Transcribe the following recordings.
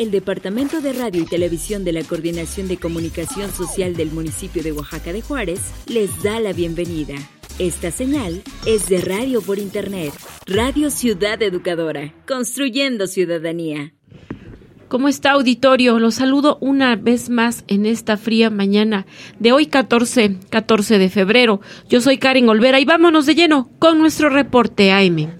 El Departamento de Radio y Televisión de la Coordinación de Comunicación Social del municipio de Oaxaca de Juárez les da la bienvenida. Esta señal es de radio por internet. Radio Ciudad Educadora. Construyendo ciudadanía. ¿Cómo está auditorio? Los saludo una vez más en esta fría mañana de hoy 14, 14 de febrero. Yo soy Karen Olvera y vámonos de lleno con nuestro reporte AM.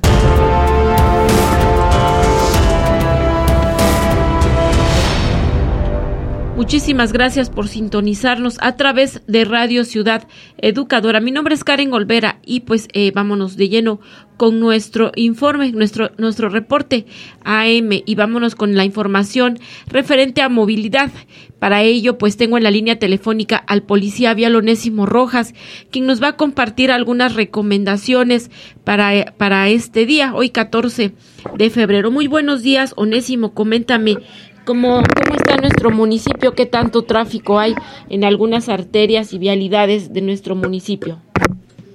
Muchísimas gracias por sintonizarnos a través de Radio Ciudad Educadora. Mi nombre es Karen Olvera y pues eh, vámonos de lleno con nuestro informe, nuestro, nuestro reporte AM y vámonos con la información referente a movilidad. Para ello pues tengo en la línea telefónica al policía vial Onésimo Rojas, quien nos va a compartir algunas recomendaciones para, para este día, hoy 14 de febrero. Muy buenos días, Onésimo, coméntame ¿Cómo, ¿Cómo está nuestro municipio? ¿Qué tanto tráfico hay en algunas arterias y vialidades de nuestro municipio?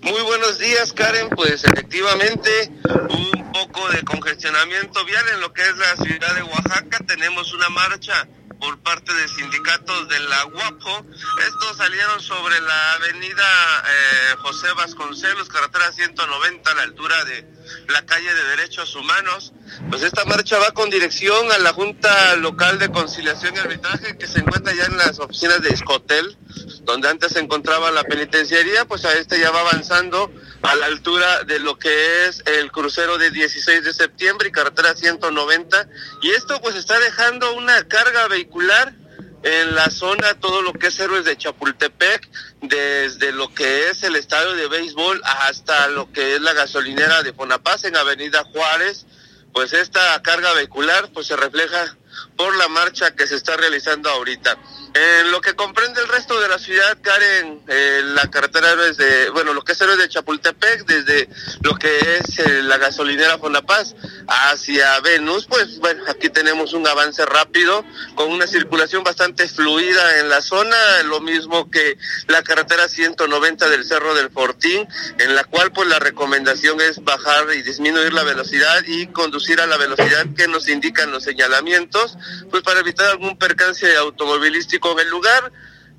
Muy buenos días, Karen. Pues efectivamente, un poco de congestionamiento vial en lo que es la ciudad de Oaxaca. Tenemos una marcha por parte de sindicatos de la UAPO. Estos salieron sobre la avenida eh, José Vasconcelos, carretera 190, a la altura de la calle de Derechos Humanos. Pues esta marcha va con dirección a la Junta Local de Conciliación y Arbitraje que se encuentra ya en las oficinas de Escotel, donde antes se encontraba la penitenciaría, pues a este ya va avanzando a la altura de lo que es el crucero de 16 de septiembre y carretera 190. Y esto pues está dejando una carga vehicular en la zona, todo lo que es Héroes de Chapultepec, desde lo que es el estadio de béisbol hasta lo que es la gasolinera de Fonapaz en Avenida Juárez, pues esta carga vehicular pues se refleja por la marcha que se está realizando ahorita. En lo que comprende el resto de la ciudad, Karen, eh, la carretera es de, bueno, lo que es Héroes de Chapultepec, desde lo que es eh, la gasolinera Fonapaz hacia Venus, pues bueno, aquí tenemos un avance rápido con una circulación bastante fluida en la zona, lo mismo que la carretera 190 del Cerro del Fortín, en la cual pues la recomendación es bajar y disminuir la velocidad y conducir a la velocidad que nos indican los señalamientos, pues para evitar algún percance automovilístico en el lugar.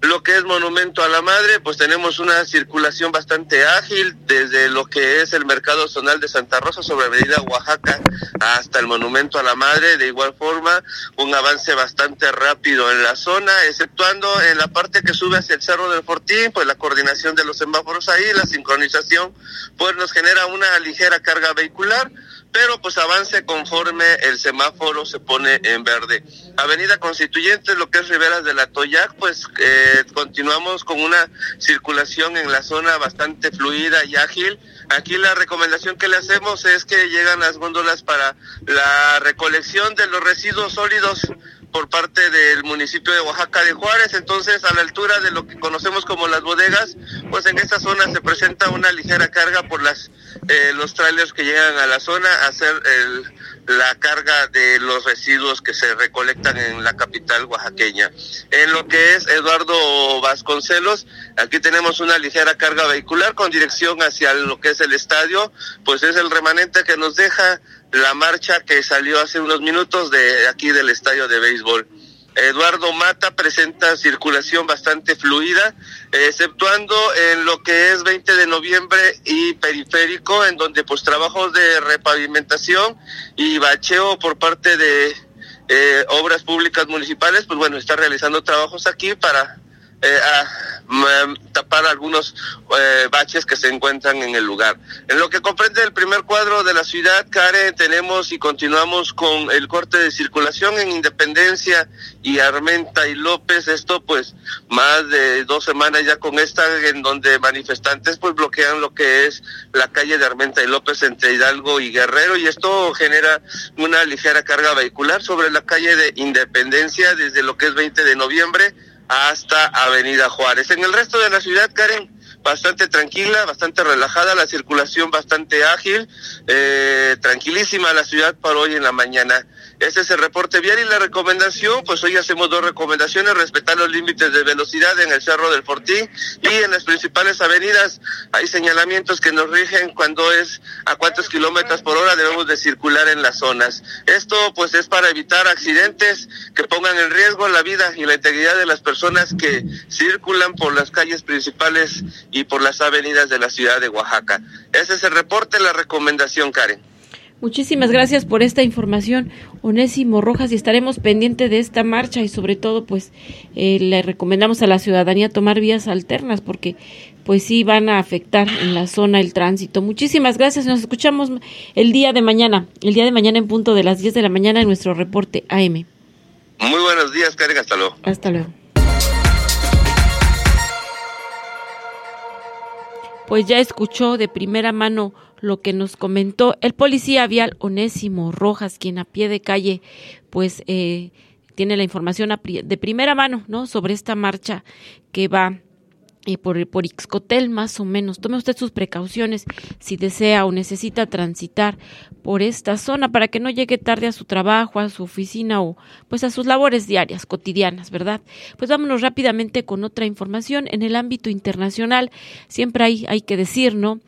Lo que es Monumento a la Madre, pues tenemos una circulación bastante ágil desde lo que es el Mercado Zonal de Santa Rosa sobre Avenida Oaxaca hasta el Monumento a la Madre. De igual forma, un avance bastante rápido en la zona, exceptuando en la parte que sube hacia el Cerro del Fortín, pues la coordinación de los semáforos ahí, la sincronización, pues nos genera una ligera carga vehicular pero pues avance conforme el semáforo se pone en verde. Avenida Constituyente, lo que es Riberas de la Toyac, pues eh, continuamos con una circulación en la zona bastante fluida y ágil. Aquí la recomendación que le hacemos es que llegan las góndolas para la recolección de los residuos sólidos por parte del municipio de Oaxaca de Juárez, entonces a la altura de lo que conocemos como las bodegas, pues en esta zona se presenta una ligera carga por las eh, los trailers que llegan a la zona a hacer el, la carga de los residuos que se recolectan en la capital oaxaqueña. En lo que es Eduardo Vasconcelos, aquí tenemos una ligera carga vehicular con dirección hacia lo que es el estadio, pues es el remanente que nos deja la marcha que salió hace unos minutos de aquí del estadio de béisbol. Eduardo Mata presenta circulación bastante fluida, exceptuando en lo que es 20 de noviembre y periférico, en donde pues trabajos de repavimentación y bacheo por parte de eh, Obras Públicas Municipales, pues bueno, está realizando trabajos aquí para eh, tapar algunos eh, baches que se encuentran en el lugar. En lo que comprende el primer cuadro de la ciudad, Karen, tenemos y continuamos con el corte de circulación en Independencia y Armenta y López. Esto pues más de dos semanas ya con esta en donde manifestantes pues bloquean lo que es la calle de Armenta y López entre Hidalgo y Guerrero y esto genera una ligera carga vehicular sobre la calle de Independencia desde lo que es 20 de noviembre hasta Avenida Juárez. En el resto de la ciudad, Karen, bastante tranquila, bastante relajada, la circulación bastante ágil, eh, tranquilísima la ciudad para hoy en la mañana. Ese es el reporte vial y la recomendación, pues hoy hacemos dos recomendaciones, respetar los límites de velocidad en el Cerro del Fortín y en las principales avenidas hay señalamientos que nos rigen cuando es a cuántos kilómetros por hora debemos de circular en las zonas. Esto pues es para evitar accidentes que pongan en riesgo la vida y la integridad de las personas que circulan por las calles principales y por las avenidas de la ciudad de Oaxaca. Ese es el reporte, la recomendación, Karen. Muchísimas gracias por esta información, Onésimo Rojas, y estaremos pendientes de esta marcha y sobre todo, pues, eh, le recomendamos a la ciudadanía tomar vías alternas porque, pues, sí van a afectar en la zona el tránsito. Muchísimas gracias, nos escuchamos el día de mañana, el día de mañana en punto de las 10 de la mañana en nuestro reporte AM. Muy buenos días, Karen, hasta luego. Hasta luego. Pues ya escuchó de primera mano lo que nos comentó el policía vial Onésimo Rojas, quien a pie de calle, pues eh, tiene la información de primera mano, ¿no? Sobre esta marcha que va eh, por, por Ixcotel más o menos. Tome usted sus precauciones si desea o necesita transitar por esta zona para que no llegue tarde a su trabajo, a su oficina o pues a sus labores diarias, cotidianas, ¿verdad? Pues vámonos rápidamente con otra información. En el ámbito internacional siempre hay, hay que decir, ¿no?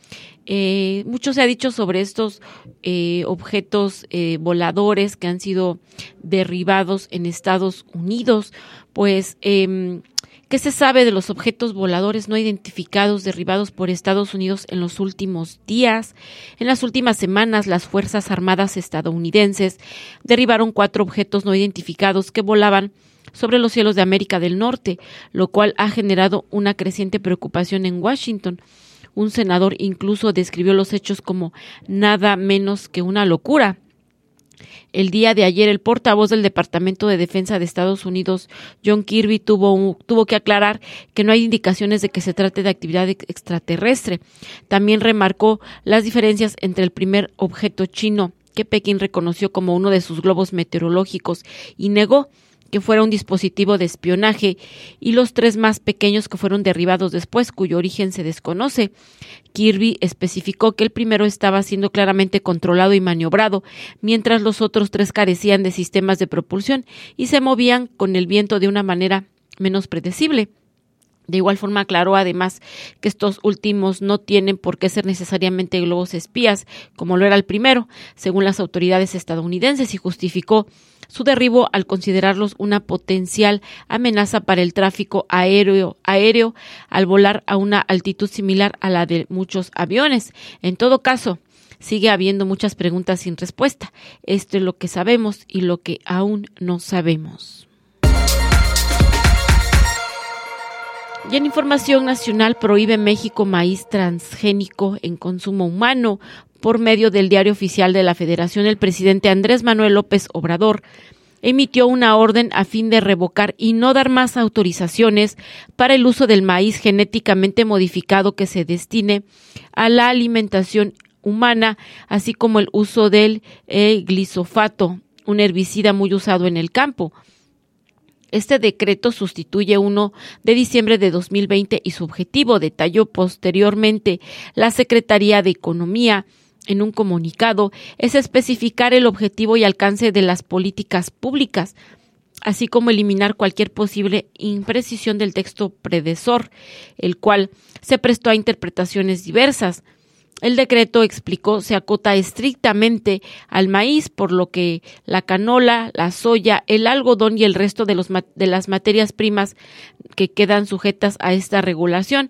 Eh, mucho se ha dicho sobre estos eh, objetos eh, voladores que han sido derribados en Estados Unidos, pues eh, ¿Qué se sabe de los objetos voladores no identificados derribados por Estados Unidos en los últimos días? En las últimas semanas, las Fuerzas Armadas estadounidenses derribaron cuatro objetos no identificados que volaban sobre los cielos de América del Norte, lo cual ha generado una creciente preocupación en Washington. Un senador incluso describió los hechos como nada menos que una locura. El día de ayer, el portavoz del Departamento de Defensa de Estados Unidos, John Kirby, tuvo, tuvo que aclarar que no hay indicaciones de que se trate de actividad extraterrestre. También remarcó las diferencias entre el primer objeto chino que Pekín reconoció como uno de sus globos meteorológicos y negó que fuera un dispositivo de espionaje, y los tres más pequeños que fueron derribados después, cuyo origen se desconoce. Kirby especificó que el primero estaba siendo claramente controlado y maniobrado, mientras los otros tres carecían de sistemas de propulsión y se movían con el viento de una manera menos predecible. De igual forma aclaró además que estos últimos no tienen por qué ser necesariamente globos espías, como lo era el primero, según las autoridades estadounidenses, y justificó su derribo al considerarlos una potencial amenaza para el tráfico aéreo, aéreo al volar a una altitud similar a la de muchos aviones. En todo caso, sigue habiendo muchas preguntas sin respuesta. Esto es lo que sabemos y lo que aún no sabemos. Y en información nacional prohíbe México maíz transgénico en consumo humano. Por medio del diario oficial de la Federación, el presidente Andrés Manuel López Obrador emitió una orden a fin de revocar y no dar más autorizaciones para el uso del maíz genéticamente modificado que se destine a la alimentación humana, así como el uso del eh, glisofato, un herbicida muy usado en el campo. Este decreto sustituye uno de diciembre de 2020 y su objetivo, detalló posteriormente la Secretaría de Economía en un comunicado, es especificar el objetivo y alcance de las políticas públicas, así como eliminar cualquier posible imprecisión del texto predecesor, el cual se prestó a interpretaciones diversas. El decreto, explicó, se acota estrictamente al maíz, por lo que la canola, la soya, el algodón y el resto de, los, de las materias primas que quedan sujetas a esta regulación.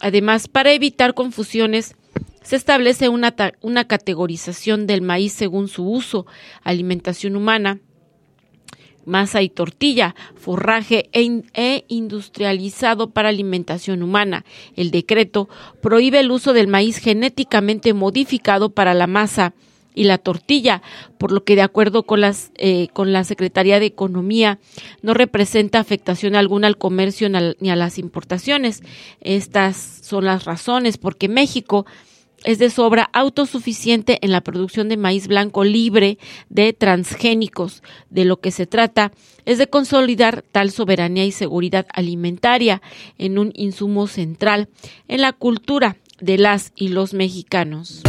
Además, para evitar confusiones, se establece una, una categorización del maíz según su uso, alimentación humana, masa y tortilla, forraje e, e, industrializado para alimentación humana. El decreto prohíbe el uso del maíz genéticamente modificado para la masa y la tortilla, por lo que de acuerdo con las eh, con la Secretaría de Economía no representa afectación alguna al comercio ni a las importaciones. Estas son las razones porque México es de sobra autosuficiente en la producción de maíz blanco libre de transgénicos. De lo que se trata es de consolidar tal soberanía y seguridad alimentaria en un insumo central en la cultura de las y los mexicanos.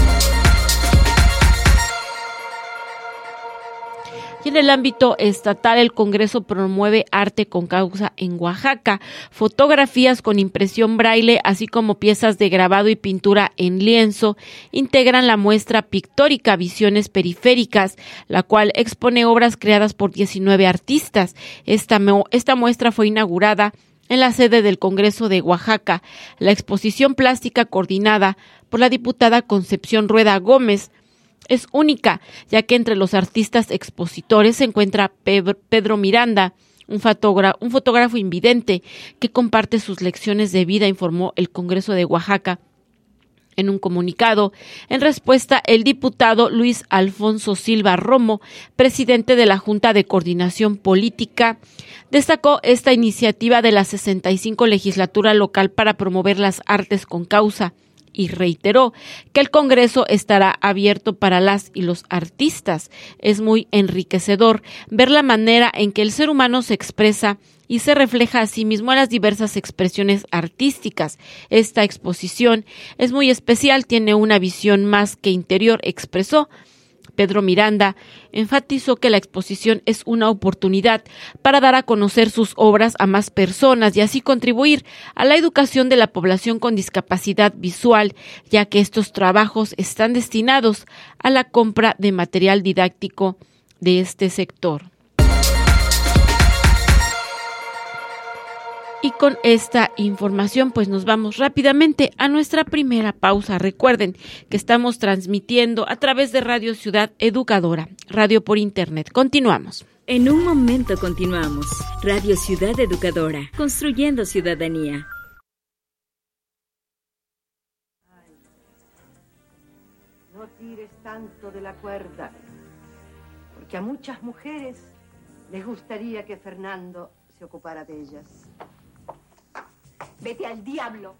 Y en el ámbito estatal, el Congreso promueve arte con causa en Oaxaca, fotografías con impresión braille, así como piezas de grabado y pintura en lienzo, integran la muestra pictórica Visiones Periféricas, la cual expone obras creadas por 19 artistas. Esta, esta muestra fue inaugurada en la sede del Congreso de Oaxaca. La exposición plástica coordinada por la diputada Concepción Rueda Gómez es única, ya que entre los artistas expositores se encuentra Pedro Miranda, un fotógrafo, invidente que comparte sus lecciones de vida, informó el Congreso de Oaxaca. En un comunicado, en respuesta, el diputado Luis Alfonso Silva Romo, presidente de la Junta de Coordinación Política, destacó esta iniciativa de la 65 legislatura local para promover las artes con causa y reiteró que el Congreso estará abierto para las y los artistas. Es muy enriquecedor ver la manera en que el ser humano se expresa y se refleja a sí mismo en las diversas expresiones artísticas. Esta exposición es muy especial, tiene una visión más que interior, expresó Pedro Miranda, enfatizó que la exposición es una oportunidad para dar a conocer sus obras a más personas y así contribuir a la educación de la población con discapacidad visual, ya que estos trabajos están destinados a la compra de material didáctico de este sector. Y con esta información pues nos vamos rápidamente a nuestra primera pausa. Recuerden que estamos transmitiendo a través de Radio Ciudad Educadora, radio por internet. Continuamos. En un momento continuamos. Radio Ciudad Educadora, construyendo ciudadanía. no tires tanto de la cuerda, porque a muchas mujeres les gustaría que Fernando se ocupara de ellas. Vete al diablo.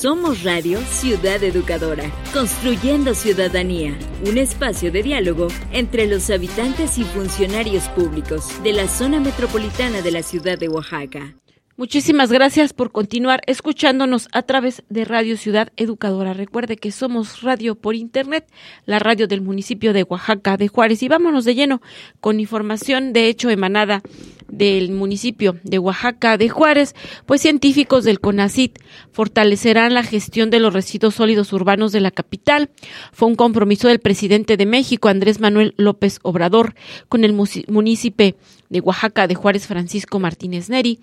Somos Radio Ciudad Educadora, construyendo ciudadanía, un espacio de diálogo entre los habitantes y funcionarios públicos de la zona metropolitana de la ciudad de Oaxaca. Muchísimas gracias por continuar escuchándonos a través de Radio Ciudad Educadora. Recuerde que somos radio por internet, la radio del municipio de Oaxaca de Juárez. Y vámonos de lleno con información de hecho emanada del municipio de Oaxaca de Juárez, pues científicos del CONACIT fortalecerán la gestión de los residuos sólidos urbanos de la capital. Fue un compromiso del presidente de México, Andrés Manuel López Obrador, con el municipio de Oaxaca de Juárez, Francisco Martínez Neri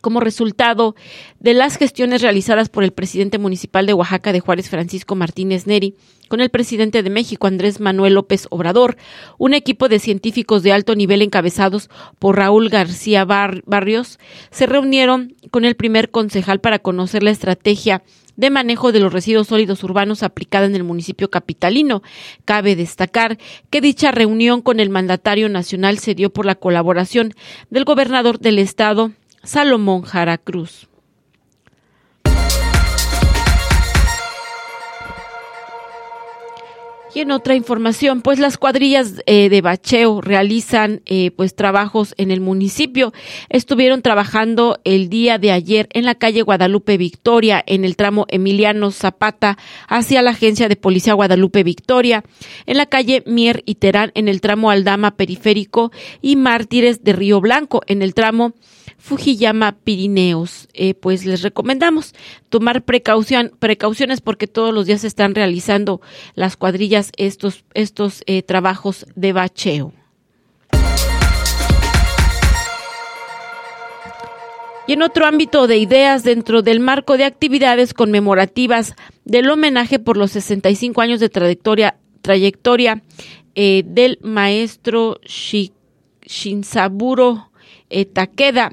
como resultado de las gestiones realizadas por el presidente municipal de Oaxaca de Juárez, Francisco Martínez Neri, con el presidente de México, Andrés Manuel López Obrador, un equipo de científicos de alto nivel encabezados por Raúl García Barrios, se reunieron con el primer concejal para conocer la estrategia de manejo de los residuos sólidos urbanos aplicada en el municipio capitalino. Cabe destacar que dicha reunión con el mandatario nacional se dio por la colaboración del gobernador del estado, Salomón Jara Cruz. Y en otra información, pues las cuadrillas eh, de bacheo realizan eh, pues trabajos en el municipio. Estuvieron trabajando el día de ayer en la calle Guadalupe Victoria, en el tramo Emiliano Zapata, hacia la agencia de policía Guadalupe Victoria, en la calle Mier y Terán, en el tramo Aldama Periférico y Mártires de Río Blanco, en el tramo Fujiyama Pirineos. Eh, pues les recomendamos tomar precaución, precauciones porque todos los días se están realizando las cuadrillas estos, estos eh, trabajos de bacheo. Y en otro ámbito de ideas, dentro del marco de actividades conmemorativas del homenaje por los 65 años de trayectoria, trayectoria eh, del maestro Shinsaburo Takeda,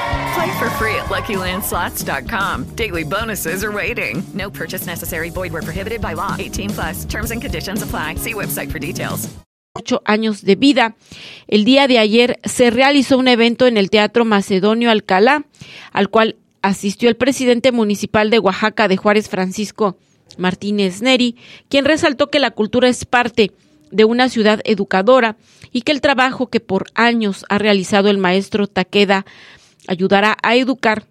Play for free at LuckyLandSlots.com. Daily bonuses are waiting. No purchase necessary. Void were prohibited by law. 18 plus. Terms and conditions apply. See website for details. Ocho años de vida. El día de ayer se realizó un evento en el Teatro Macedonio Alcalá, al cual asistió el presidente municipal de Oaxaca de Juárez, Francisco Martínez Neri, quien resaltó que la cultura es parte de una ciudad educadora y que el trabajo que por años ha realizado el maestro Takeda ayudará a educar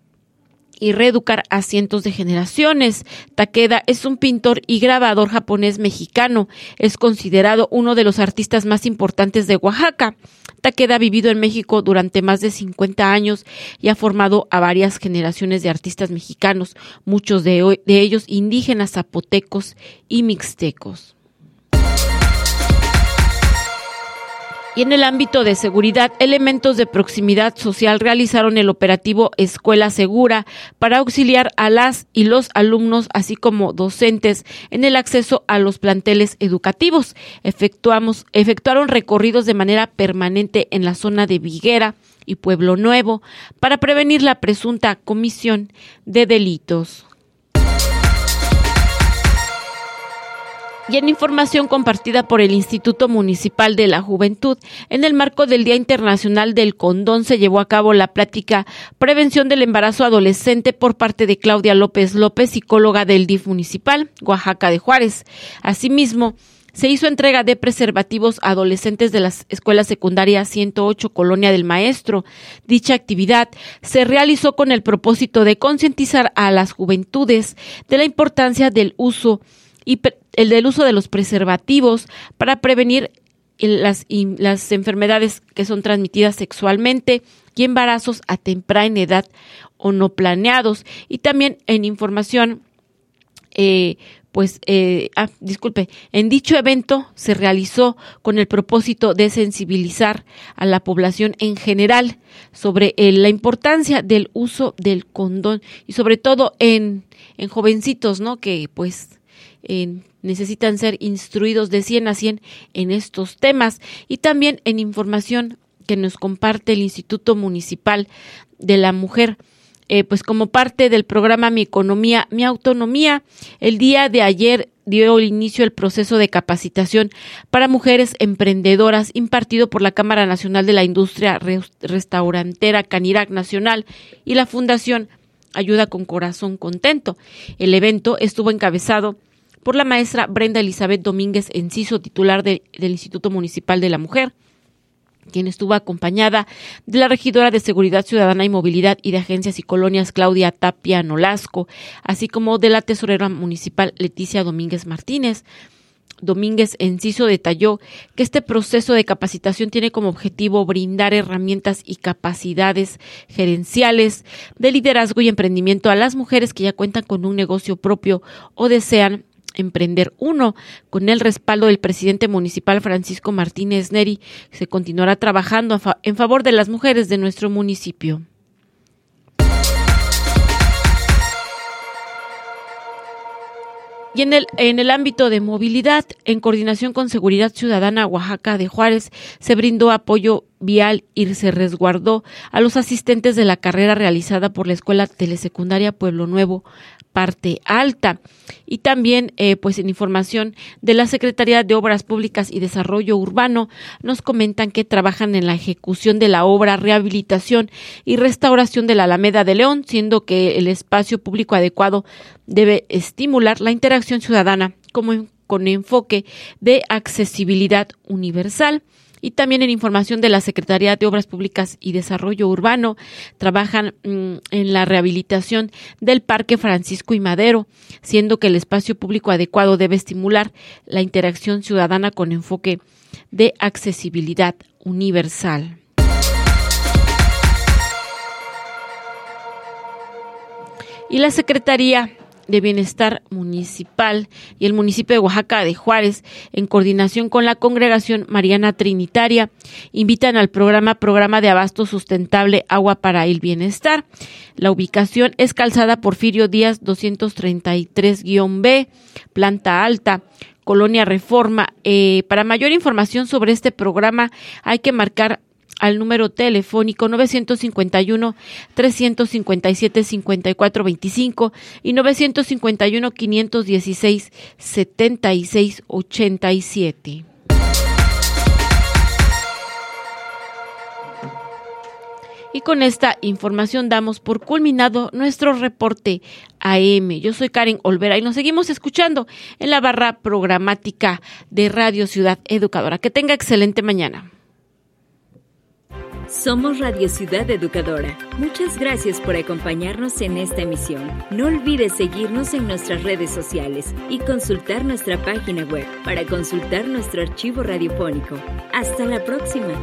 y reeducar a cientos de generaciones. Takeda es un pintor y grabador japonés mexicano. Es considerado uno de los artistas más importantes de Oaxaca. Takeda ha vivido en México durante más de 50 años y ha formado a varias generaciones de artistas mexicanos, muchos de, de ellos indígenas zapotecos y mixtecos. Y en el ámbito de seguridad, elementos de proximidad social realizaron el operativo Escuela Segura para auxiliar a las y los alumnos, así como docentes, en el acceso a los planteles educativos. Efectuamos, efectuaron recorridos de manera permanente en la zona de Viguera y Pueblo Nuevo para prevenir la presunta comisión de delitos. Y en información compartida por el Instituto Municipal de la Juventud, en el marco del Día Internacional del Condón se llevó a cabo la plática Prevención del Embarazo Adolescente por parte de Claudia López López, psicóloga del DIF Municipal, Oaxaca de Juárez. Asimismo, se hizo entrega de preservativos a adolescentes de la Escuela Secundaria 108 Colonia del Maestro. Dicha actividad se realizó con el propósito de concientizar a las juventudes de la importancia del uso y el del uso de los preservativos para prevenir las, las enfermedades que son transmitidas sexualmente y embarazos a temprana edad o no planeados. Y también en información eh, pues, eh, ah, disculpe, en dicho evento se realizó con el propósito de sensibilizar a la población en general sobre eh, la importancia del uso del condón y sobre todo en, en jovencitos, ¿no? Que pues necesitan ser instruidos de 100 a 100 en estos temas y también en información que nos comparte el Instituto Municipal de la Mujer eh, pues como parte del programa Mi Economía, Mi Autonomía, el día de ayer dio inicio el proceso de capacitación para mujeres emprendedoras impartido por la Cámara Nacional de la Industria Restaurantera Canirac Nacional y la Fundación Ayuda con Corazón Contento. El evento estuvo encabezado por la maestra Brenda Elizabeth Domínguez Enciso, titular del Instituto Municipal de la Mujer, quien estuvo acompañada de la regidora de Seguridad Ciudadana y Movilidad y de Agencias y Colonias Claudia Tapia Nolasco, así como de la tesorera municipal Leticia Domínguez Martínez. Domínguez Enciso detalló que este proceso de capacitación tiene como objetivo brindar herramientas y capacidades gerenciales de liderazgo y emprendimiento a las mujeres que ya cuentan con un negocio propio o desean emprender uno. Con el respaldo del presidente municipal Francisco Martínez Neri, se continuará trabajando en favor de las mujeres de nuestro municipio. Y en el, en el ámbito de movilidad, en coordinación con Seguridad Ciudadana Oaxaca de Juárez, se brindó apoyo vial y se resguardó a los asistentes de la carrera realizada por la Escuela Telesecundaria Pueblo Nuevo parte alta. Y también, eh, pues en información de la Secretaría de Obras Públicas y Desarrollo Urbano, nos comentan que trabajan en la ejecución de la obra rehabilitación y restauración de la Alameda de León, siendo que el espacio público adecuado debe estimular la interacción ciudadana como con enfoque de accesibilidad universal y también en información de la Secretaría de Obras Públicas y Desarrollo Urbano. Trabajan mm, en la rehabilitación del Parque Francisco y Madero, siendo que el espacio público adecuado debe estimular la interacción ciudadana con enfoque de accesibilidad universal. Y la Secretaría de Bienestar Municipal y el municipio de Oaxaca de Juárez, en coordinación con la Congregación Mariana Trinitaria, invitan al programa Programa de Abasto Sustentable Agua para el Bienestar. La ubicación es Calzada Porfirio Díaz 233-B, planta alta. Colonia Reforma. Eh, para mayor información sobre este programa hay que marcar al número telefónico 951 357 5425 y 951 516 7687. Y con esta información damos por culminado nuestro reporte AM. Yo soy Karen Olvera y nos seguimos escuchando en la barra programática de Radio Ciudad Educadora. Que tenga excelente mañana. Somos Radio Ciudad Educadora. Muchas gracias por acompañarnos en esta emisión. No olvides seguirnos en nuestras redes sociales y consultar nuestra página web para consultar nuestro archivo radiofónico. Hasta la próxima.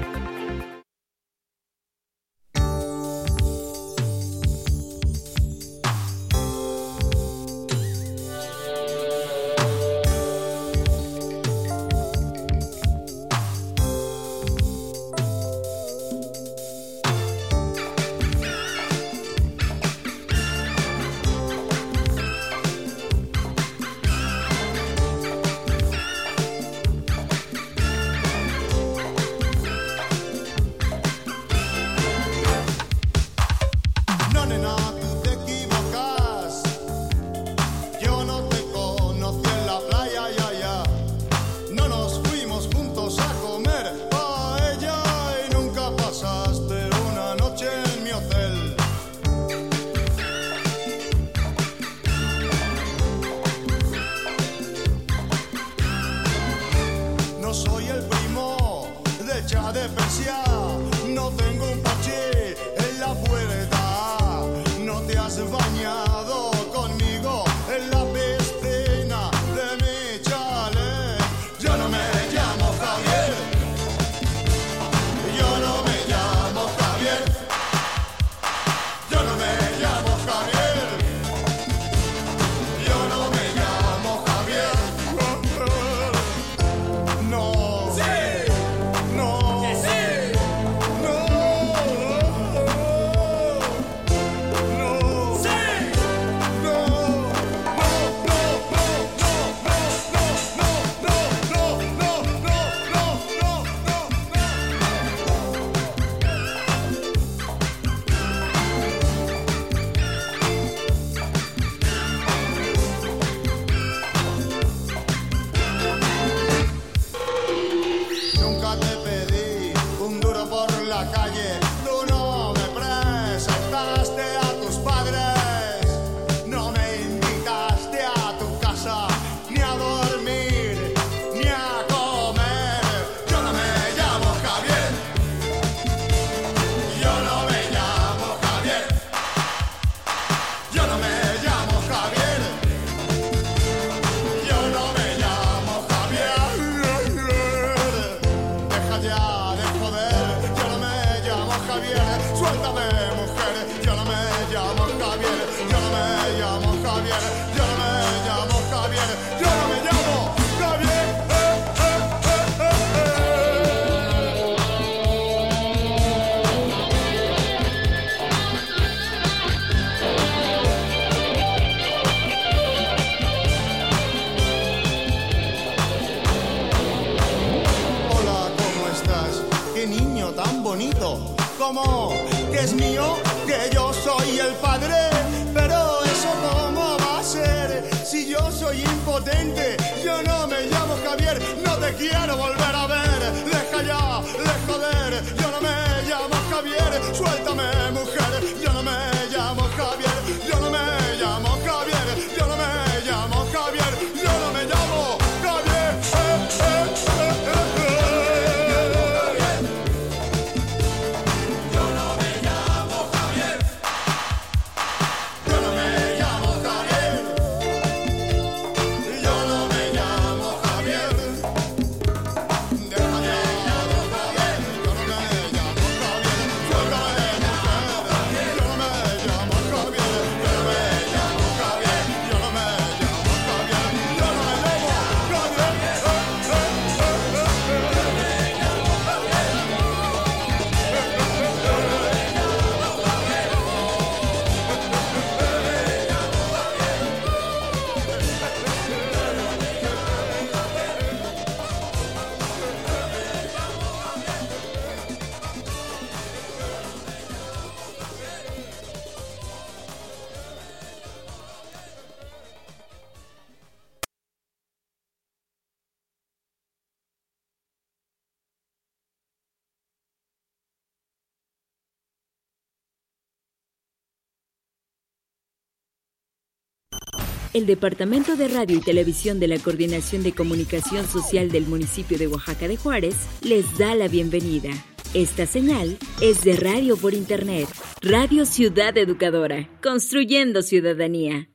El Departamento de Radio y Televisión de la Coordinación de Comunicación Social del municipio de Oaxaca de Juárez les da la bienvenida. Esta señal es de Radio por Internet, Radio Ciudad Educadora, construyendo ciudadanía.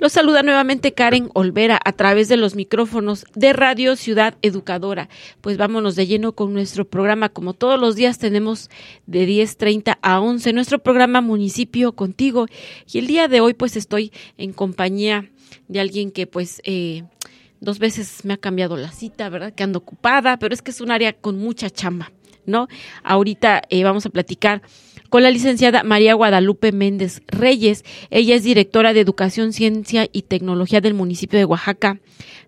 Los saluda nuevamente Karen Olvera a través de los micrófonos de Radio Ciudad Educadora. Pues vámonos de lleno con nuestro programa. Como todos los días tenemos de 10.30 a 11 nuestro programa Municipio Contigo. Y el día de hoy pues estoy en compañía de alguien que pues eh, dos veces me ha cambiado la cita, ¿verdad? Que ando ocupada, pero es que es un área con mucha chamba, ¿no? Ahorita eh, vamos a platicar con la licenciada María Guadalupe Méndez Reyes. Ella es directora de Educación, Ciencia y Tecnología del municipio de Oaxaca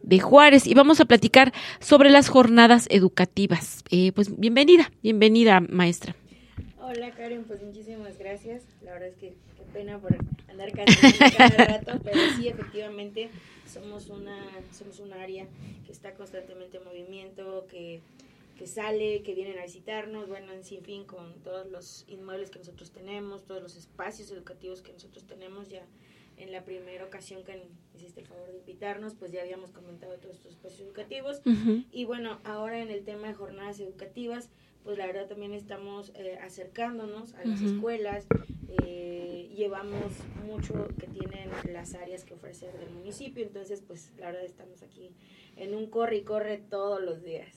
de Juárez y vamos a platicar sobre las jornadas educativas. Eh, pues bienvenida, bienvenida maestra. Hola Karen, pues muchísimas gracias. La verdad es que qué pena por andar cada rato, pero sí, efectivamente, somos una, somos un área que está constantemente en movimiento, que, que sale, que vienen a visitarnos, bueno, en sin fin, con todos los inmuebles que nosotros tenemos, todos los espacios educativos que nosotros tenemos ya. En la primera ocasión que hiciste el favor de invitarnos, pues ya habíamos comentado todos estos espacios educativos. Y bueno, ahora en el tema de jornadas educativas, pues la verdad también estamos eh, acercándonos a las escuelas, eh, llevamos mucho que tienen las áreas que ofrecer del municipio, entonces pues la verdad estamos aquí en un corre y corre todos los días.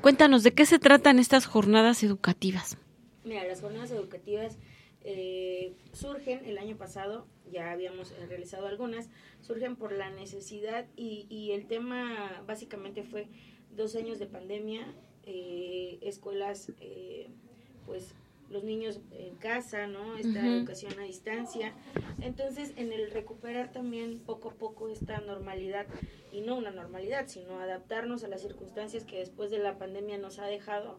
Cuéntanos, ¿de qué se tratan estas jornadas educativas? Mira, las jornadas educativas eh, surgen el año pasado, ya habíamos eh, realizado algunas, surgen por la necesidad y, y el tema básicamente fue dos años de pandemia, eh, escuelas, eh, pues los niños en casa, ¿no? Esta educación a distancia. Entonces, en el recuperar también poco a poco esta normalidad, y no una normalidad, sino adaptarnos a las circunstancias que después de la pandemia nos ha dejado,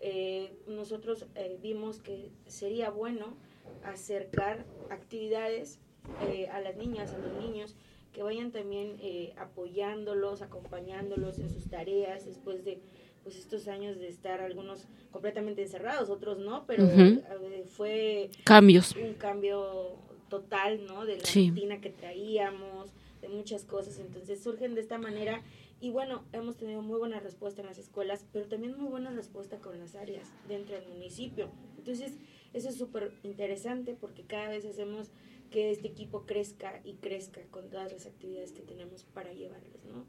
eh, nosotros eh, vimos que sería bueno acercar actividades eh, a las niñas, a los niños, que vayan también apoyándolos, acompañándolos en sus tareas después de pues estos años de estar algunos completamente encerrados, otros no, pero eh, fue Cambios. un cambio total, ¿no? De la Sí. rutina que traíamos, de muchas cosas, entonces surgen de esta manera y bueno, hemos tenido muy buena respuesta en las escuelas, pero también muy buena respuesta con las áreas dentro del municipio. Entonces, eso es súper interesante porque cada vez hacemos que este equipo crezca y crezca con todas las actividades que tenemos para llevarles, ¿no?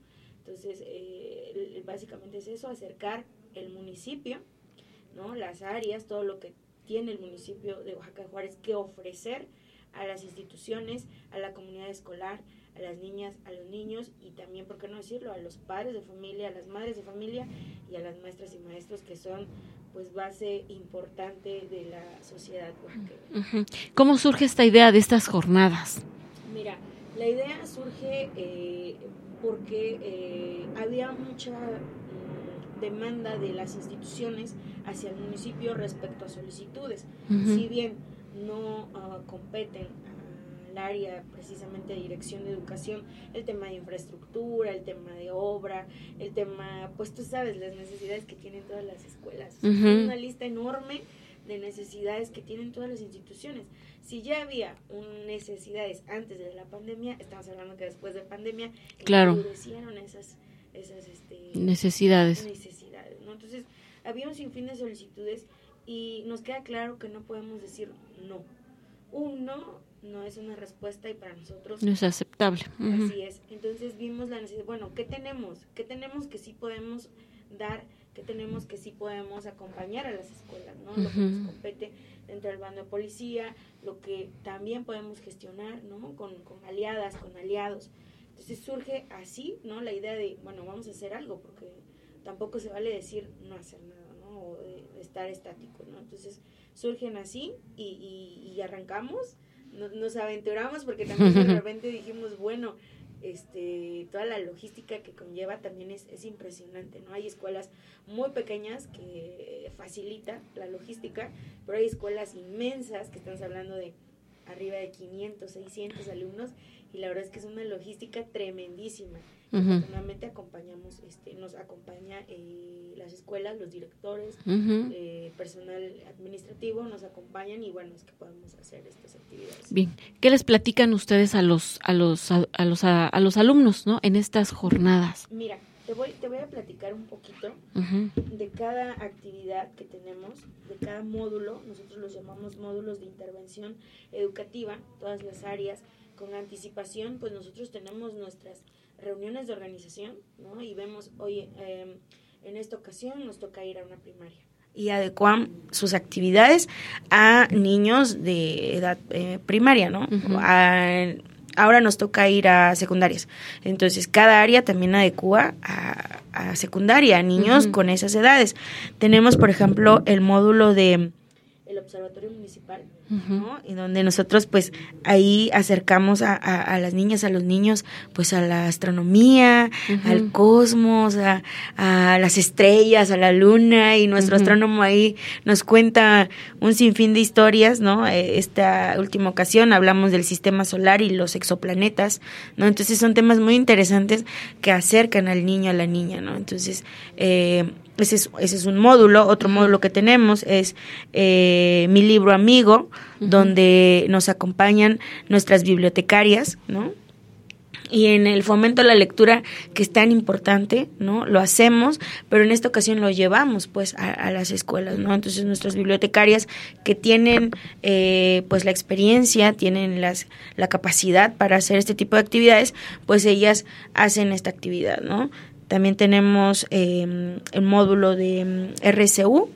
Entonces, eh, básicamente es eso, acercar el municipio, ¿no? Las áreas, todo lo que tiene el municipio de Oaxaca de Juárez que ofrecer a las instituciones, a la comunidad escolar, a las niñas, a los niños y también, ¿por qué no decirlo?, a los padres de familia, a las madres de familia y a las maestras y maestros que son pues base importante de la sociedad oaxaqueña. ¿Cómo surge esta idea de estas jornadas? Mira, la idea surge eh, porque eh, había mucha mm, demanda de las instituciones hacia el municipio respecto a solicitudes. Si bien no ah, competen al área precisamente de dirección de educación, el tema de infraestructura, el tema de obra, el tema, pues tú sabes, las necesidades que tienen todas las escuelas. Es una lista enorme de necesidades que tienen todas las instituciones. Si ya había un- necesidades antes de la pandemia, estamos hablando que después de pandemia Claro. endurecieron esas, esas este, Necesidades. necesidades, ¿no? Entonces, había un sinfín de solicitudes y nos queda claro que no podemos decir no. Un no no es una respuesta y para nosotros No es aceptable. Así es. Entonces vimos la necesidad, bueno, ¿qué tenemos? ¿Qué tenemos que sí podemos dar? ¿Qué tenemos que sí podemos acompañar a las escuelas? ¿no? Lo que nos compete dentro del bando de policía, lo que también podemos gestionar, ¿no? Con, con aliadas, con aliados. Entonces surge así, ¿no? La idea de, bueno, vamos a hacer algo, porque tampoco se vale decir no hacer nada, ¿no? O de, de estar estático, ¿no? Entonces surgen así y, y- y arrancamos, no- nos aventuramos porque también de repente dijimos, bueno, este, toda la logística que conlleva también es, es impresionante, ¿no? Hay escuelas muy pequeñas que facilita la logística, pero hay escuelas inmensas que estamos hablando de arriba de 500, 600 alumnos y la verdad es que es una logística tremendísima. Afortunadamente acompañamos, este, nos acompaña eh, las escuelas, los directores, eh, personal administrativo nos acompañan y bueno, es que podemos hacer estas actividades. Bien, ¿qué les platican ustedes a los a los a, a los a, a los alumnos, ¿no? En estas jornadas. Mira, te voy, te voy a platicar un poquito de cada actividad que tenemos, de cada módulo, nosotros los llamamos módulos de intervención educativa, todas las áreas, con anticipación, pues nosotros tenemos nuestras reuniones de organización, ¿no? Y vemos, oye, eh, en esta ocasión nos toca ir a una primaria. Y adecuan sus actividades a niños de edad eh, primaria, ¿no? A- ahora nos toca ir a secundarias. Entonces, cada área también adecua a, a secundaria, a niños con esas edades. Tenemos, por ejemplo, el módulo de observatorio municipal, ¿no? Y donde nosotros, pues, ahí acercamos a, a- a las niñas, a los niños, pues, a la astronomía, al cosmos, a, a las estrellas, a la luna, y nuestro astrónomo ahí nos cuenta un sinfín de historias, ¿no? Eh, Esta última ocasión hablamos del sistema solar y los exoplanetas, ¿no? Entonces son temas muy interesantes que acercan al niño, a la niña, ¿no? Entonces, eh, ese es, ese es un módulo. Otro módulo que tenemos es eh, Mi Libro Amigo, donde nos acompañan nuestras bibliotecarias, ¿no? Y en el fomento a la lectura, que es tan importante, ¿no? Lo hacemos, pero en esta ocasión lo llevamos, pues, a, a las escuelas, ¿no? Entonces, nuestras bibliotecarias que tienen, eh, pues, la experiencia, tienen las, la capacidad para hacer este tipo de actividades, pues, ellas hacen esta actividad, ¿no? También tenemos eh, el módulo de mm, RCU,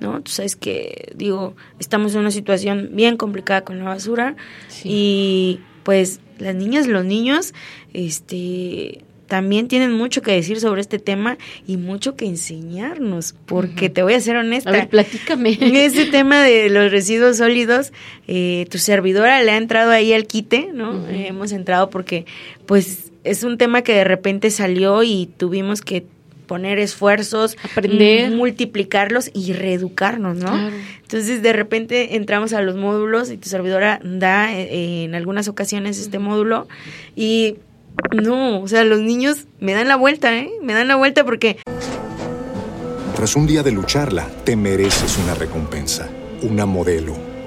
¿no? Tú sabes que, digo, estamos en una situación bien complicada con la basura y pues las niñas, los niños, este también tienen mucho que decir sobre este tema y mucho que enseñarnos, porque te voy a ser honesta. A ver, platícame. Ese tema de los residuos sólidos, eh, tu servidora le ha entrado ahí al quite, ¿no? Eh, hemos entrado porque, pues, es un tema que de repente salió y tuvimos que poner esfuerzos, Aprender. multiplicarlos y reeducarnos, ¿no? Claro. Entonces, de repente entramos a los módulos y tu servidora da eh, en algunas ocasiones este módulo y no, o sea, los niños me dan la vuelta, ¿eh? Me dan la vuelta porque Tras un día de lucharla, te mereces una recompensa, una modelo,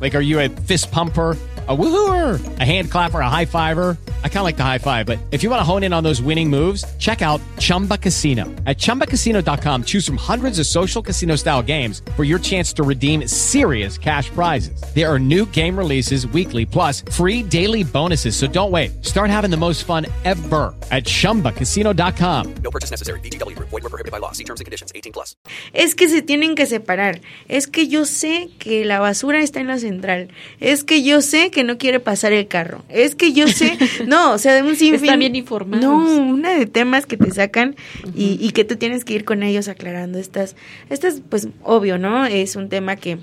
Like, are you a fist pumper? a woohooer, a hand clapper, a high fiver. I kind of like the high five, but if you want to hone in on those winning moves, check out Chumba Casino. At ChumbaCasino.com, choose from hundreds of social casino style games for your chance to redeem serious cash prizes. There are new game releases weekly, plus free daily bonuses. So don't wait. Start having the most fun ever at ChumbaCasino.com. No purchase necessary. BGW. Void were prohibited by law. See terms and conditions. 18 plus. Es que se tienen que separar. Es que yo sé que la basura está en la central. Es que yo sé que no quiere pasar el carro. Es que yo sé, no, o sea, de un sinfín. Están bien informados. No, una de temas que te sacan y, y, que tú tienes que ir con ellos aclarando estas, estas, pues, obvio, ¿no? Es un tema que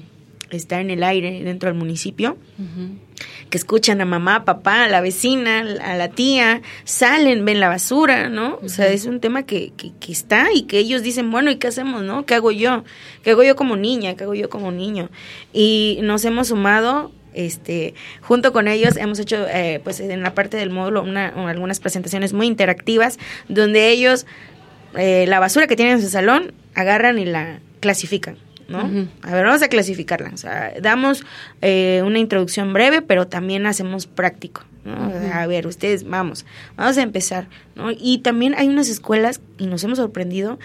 está en el aire dentro del municipio. Uh -huh. que escuchan a mamá, papá, a la vecina, a la tía, salen, ven la basura, ¿no? O sea, es un tema que, que, que, está y que ellos dicen, bueno, ¿y qué hacemos, no? ¿Qué hago yo? ¿Qué hago yo como niña? ¿Qué hago yo como niño? Y nos hemos sumado este, junto con ellos hemos hecho, eh, pues en la parte del módulo, una, algunas presentaciones muy interactivas, donde ellos, eh, la basura que tienen en su salón, agarran y la clasifican. ¿No? Uh -huh. A ver, vamos a clasificarla. O sea, damos eh, una introducción breve, pero también hacemos práctico. ¿no? Uh -huh. A ver, ustedes, vamos, vamos a empezar. ¿no? Y también hay unas escuelas, y nos hemos sorprendido,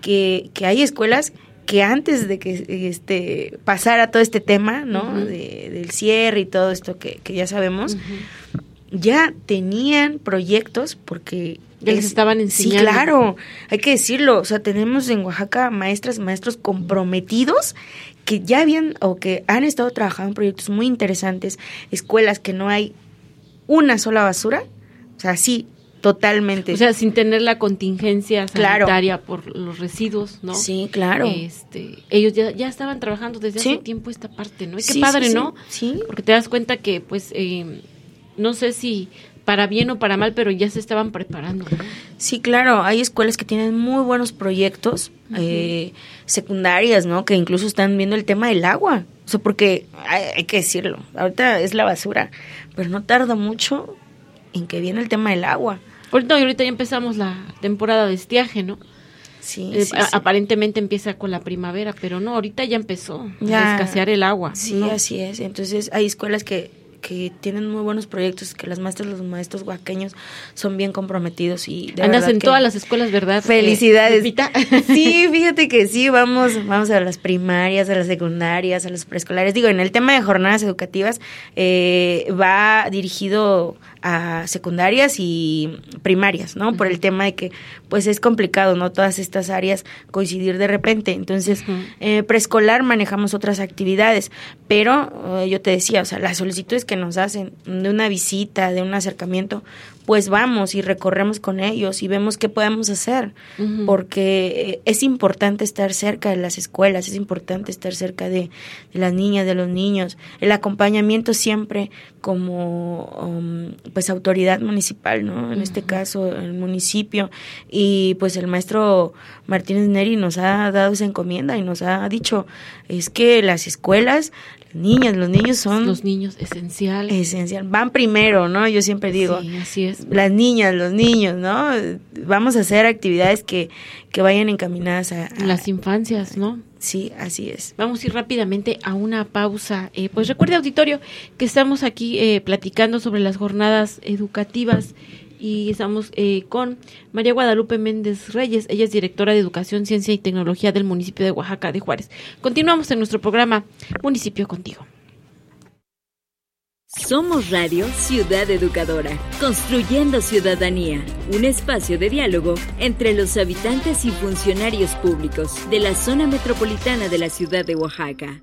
que, que hay escuelas que antes de que este pasara todo este tema, ¿no? Uh -huh. de, del cierre y todo esto que, que ya sabemos, ya tenían proyectos porque ya les estaban enseñando. Sí, claro, hay que decirlo. O sea, tenemos en Oaxaca maestras, maestros comprometidos que ya habían o que han estado trabajando en proyectos muy interesantes, escuelas que no hay una sola basura. O sea, sí, totalmente. O sea, sin tener la contingencia sanitaria claro. por los residuos, ¿no? Sí, claro. Este, ellos ya, ya estaban trabajando desde ¿Sí? hace tiempo esta parte, ¿no? Y qué padre, sí, ¿no? Sí. Porque te das cuenta que, pues, eh, no sé si para bien o para mal, pero ya se estaban preparando. ¿no? Sí, claro, hay escuelas que tienen muy buenos proyectos uh -huh. eh, secundarias, ¿no? Que incluso están viendo el tema del agua. O sea, porque hay, hay, que decirlo, ahorita es la basura, pero no tarda mucho en que viene el tema del agua. Ahorita, ahorita ya empezamos la temporada de estiaje, ¿no? Sí, eh, sí. Aparentemente empieza con la primavera, pero no, ahorita ya empezó ya, a escasear el agua. Sí, ¿no? así es. Entonces hay escuelas que que tienen muy buenos proyectos, que las maestras, los maestros oaxaqueños son bien comprometidos y de Andas en que todas las escuelas, ¿verdad? Felicidades. Eh, sí, fíjate que sí, vamos, vamos a las primarias, a las secundarias, a los preescolares. Digo, en el tema de jornadas educativas eh, va dirigido a secundarias y primarias, ¿no? Uh -huh. Por el tema de que, pues, es complicado, ¿no? Todas estas áreas coincidir de repente. Entonces, uh -huh. eh, preescolar manejamos otras actividades, pero eh, yo te decía, o sea, las solicitudes que nos hacen de una visita, de un acercamiento, pues vamos y recorremos con ellos y vemos qué podemos hacer, uh -huh. porque es importante estar cerca de las escuelas, es importante estar cerca de, de las niñas, de los niños, el acompañamiento siempre como um, pues autoridad municipal, ¿no? En uh -huh. este caso el municipio y pues el maestro Martínez Neri nos ha dado esa encomienda y nos ha dicho es que las escuelas niñas, los niños son... Los niños, esencial. Esencial. Van primero, ¿no? Yo siempre digo. Sí, así es. Las niñas, los niños, ¿no? Vamos a hacer actividades que, que vayan encaminadas a, a... Las infancias, ¿no? Sí, así es. Vamos a ir rápidamente a una pausa. Eh, pues recuerde, auditorio, que estamos aquí eh, platicando sobre las jornadas educativas y estamos eh, con María Guadalupe Méndez Reyes. Ella es directora de Educación, Ciencia y Tecnología del municipio de Oaxaca de Juárez. Continuamos en nuestro programa Municipio Contigo. Somos Radio Ciudad Educadora, construyendo ciudadanía, un espacio de diálogo entre los habitantes y funcionarios públicos de la zona metropolitana de la ciudad de Oaxaca.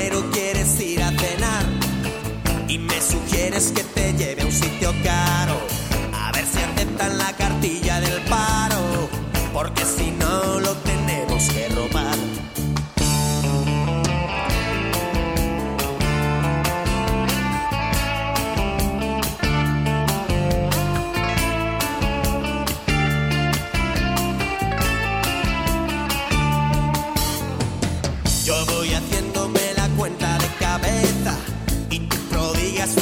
que te lleve a un sitio caro. A ver si aceptan la cartilla del paro. porque si no lo tenemos que robar. Yo voy haciéndome la cuenta de cabeza y tú prodigas tu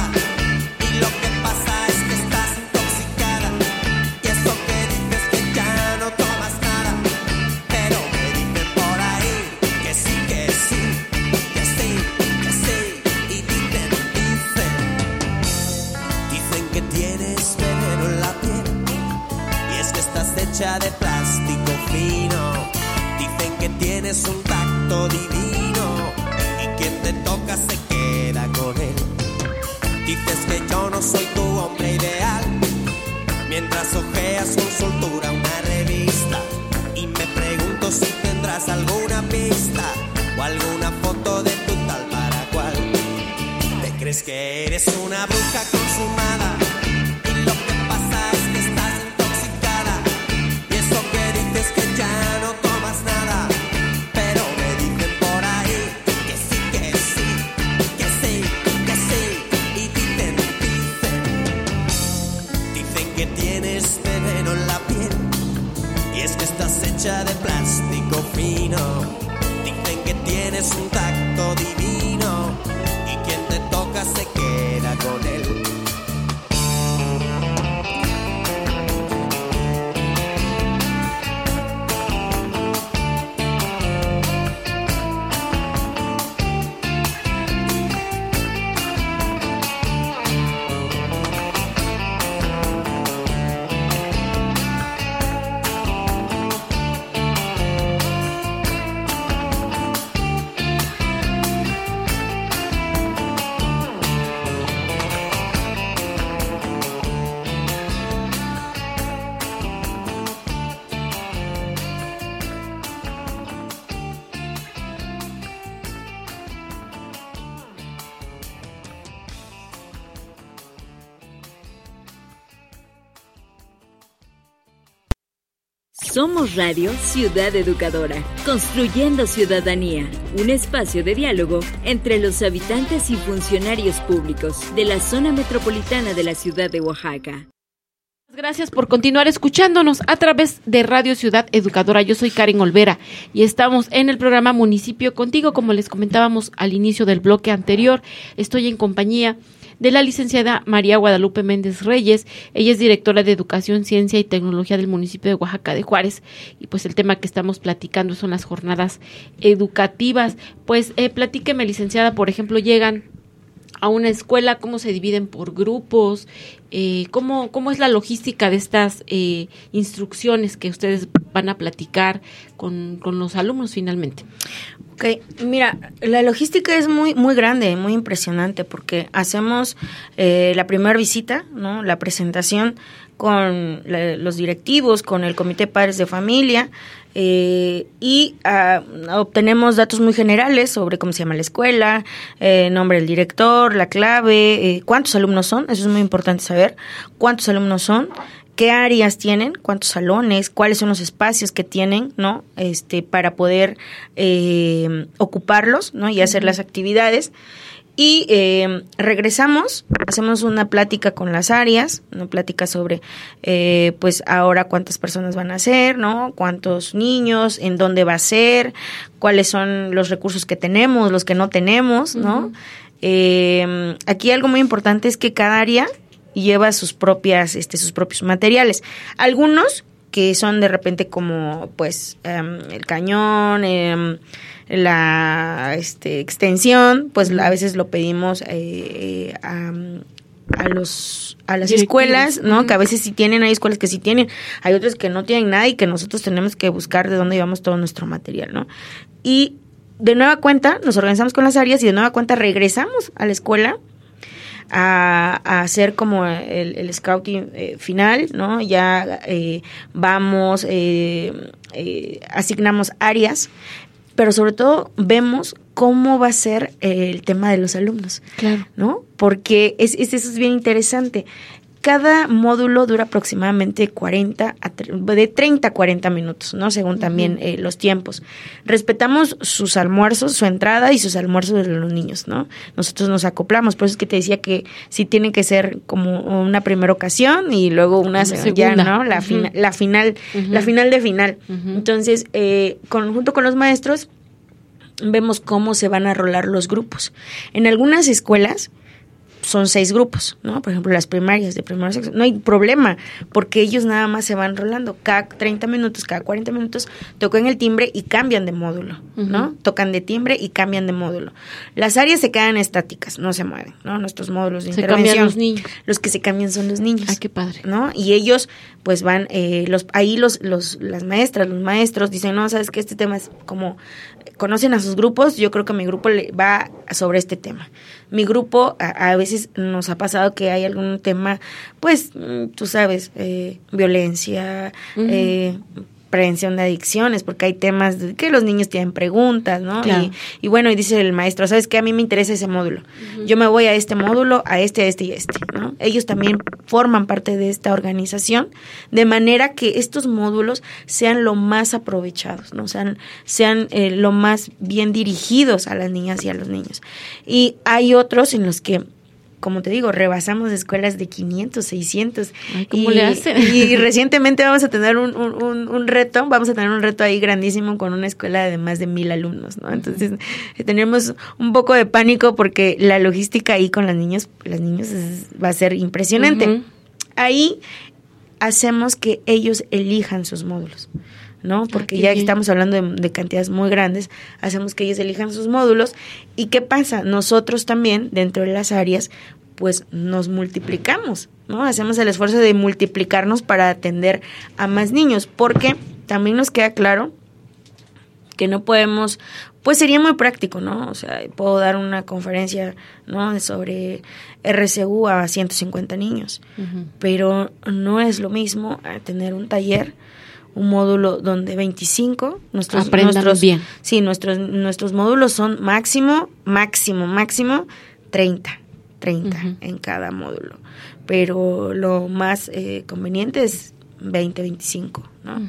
Mientras ojeas con soltura una revista Y me pregunto si tendrás alguna pista O alguna foto de tu tal para cual. Te crees que eres una bruja consumada Radio Ciudad Educadora, construyendo ciudadanía, un espacio de diálogo entre los habitantes y funcionarios públicos de la zona metropolitana de la ciudad de Oaxaca. Gracias por continuar escuchándonos a través de Radio Ciudad Educadora. Yo soy Karen Olvera y estamos en el programa Municipio Contigo. Como les comentábamos al inicio del bloque anterior, estoy en compañía la licenciada María Guadalupe Méndez Reyes. Ella es directora de Educación, Ciencia y Tecnología del municipio de Oaxaca de Juárez. Y pues el tema que estamos platicando son las jornadas educativas. Pues eh, platíqueme, licenciada, por ejemplo, llegan a una escuela, cómo se dividen por grupos, eh, cómo, cómo es la logística de estas eh, instrucciones que ustedes van a platicar con, con los alumnos finalmente. Ok, mira, la logística es muy muy grande, muy impresionante porque hacemos eh, la primera visita, ¿no? La presentación con la- los directivos, con el comité de padres de familia eh, y ah, obtenemos datos muy generales sobre cómo se llama la escuela, eh, nombre del director, la clave, eh, cuántos alumnos son, eso es muy importante saber, cuántos alumnos son, qué áreas tienen, cuántos salones, cuáles son los espacios que tienen, ¿no? Este, para poder eh, ocuparlos, ¿no? Y hacer las actividades. Y eh, regresamos, hacemos una plática con las áreas, una plática sobre, eh, pues ahora cuántas personas van a ser, ¿no? Cuántos niños, en dónde va a ser, cuáles son los recursos que tenemos, los que no tenemos, ¿no? Eh, aquí algo muy importante es que cada área lleva sus propias, este, sus propios materiales. Algunos que son de repente como, pues, em, el cañón, em, la este, extensión, pues a veces lo pedimos eh, a, a los a las Directivos. escuelas, ¿no? Que a veces sí tienen, hay escuelas que sí tienen, hay otras que no tienen nada y que nosotros tenemos que buscar de dónde llevamos todo nuestro material, ¿no? Y de nueva cuenta nos organizamos con las áreas y de nueva cuenta regresamos a la escuela a, a hacer como el, el scouting eh, final, ¿no? Ya eh, vamos, eh, eh, asignamos áreas, pero sobre todo vemos cómo va a ser el tema de los alumnos, Claro. ¿no? Porque es, es- eso es bien interesante. Cada módulo dura aproximadamente 40 a de 30 a 40 minutos, ¿no? Según también eh, los tiempos. Respetamos sus almuerzos, su entrada y sus almuerzos de los niños, ¿no? Nosotros nos acoplamos, por eso es que te decía que sí tiene que ser como una primera ocasión y luego una Una se- ya, segunda. ¿no? La, fina- la final, la final de final. Entonces, eh, con, junto con los maestros, vemos cómo se van a rolar los grupos. En algunas escuelas son seis grupos, ¿no? Por ejemplo, las primarias de primero a sexto. No hay problema, porque ellos nada más se van rolando. Cada 30 minutos, cada 40 minutos, tocan el timbre y cambian de módulo, ¿no? Tocan de timbre y cambian de módulo. Las áreas se quedan estáticas, no se mueven, ¿no? Nuestros módulos de Se cambian intervención. los niños. Los que se cambian son los niños. Ah, qué padre. ¿no? Y ellos, pues van, eh, los, ahí los, los, las maestras, los maestros dicen, no, sabes que este tema es como, conocen a sus grupos, yo creo que mi grupo le va sobre este tema. Mi grupo, a, a veces nos ha pasado que hay algún tema, pues, mm, tú sabes, eh, violencia, eh, prevención de adicciones, porque hay temas de que los niños tienen preguntas, ¿no? Claro. Y, y bueno, y dice el maestro, ¿sabes qué? A mí me interesa ese módulo. Yo me voy a este módulo, a este, a este y a este, ¿no? Ellos también forman parte de esta organización, de manera que estos módulos sean lo más aprovechados, ¿no? Sean, sean eh, lo más bien dirigidos a las niñas y a los niños. Y hay otros en los que como te digo, rebasamos escuelas de 500, 600. Ay, ¿cómo y, le hacen? Y recientemente vamos a tener un, un- un- un reto, vamos a tener un reto ahí grandísimo con una escuela de más de mil alumnos, ¿no? Entonces, tenemos un poco de pánico porque la logística ahí con las niños, las niños es- va a ser impresionante. Ahí hacemos que ellos elijan sus módulos. ¿No? Porque Ah, qué ya estamos hablando de, de cantidades muy grandes, hacemos que ellos elijan sus módulos. ¿Y qué pasa? Nosotros también, dentro de las áreas, pues nos multiplicamos, ¿no? Hacemos el esfuerzo de multiplicarnos para atender a más niños, porque también nos queda claro que no podemos, pues sería muy práctico, ¿no? O sea, puedo dar una conferencia, ¿no? Sobre RCU a 150 niños, pero no es lo mismo tener un taller, un módulo donde 25, nuestros, Aprendan nuestros bien. Sí, nuestros, nuestros módulos son máximo, máximo, máximo 30, 30 en cada módulo. Pero lo más eh, conveniente es 20, 25, ¿no?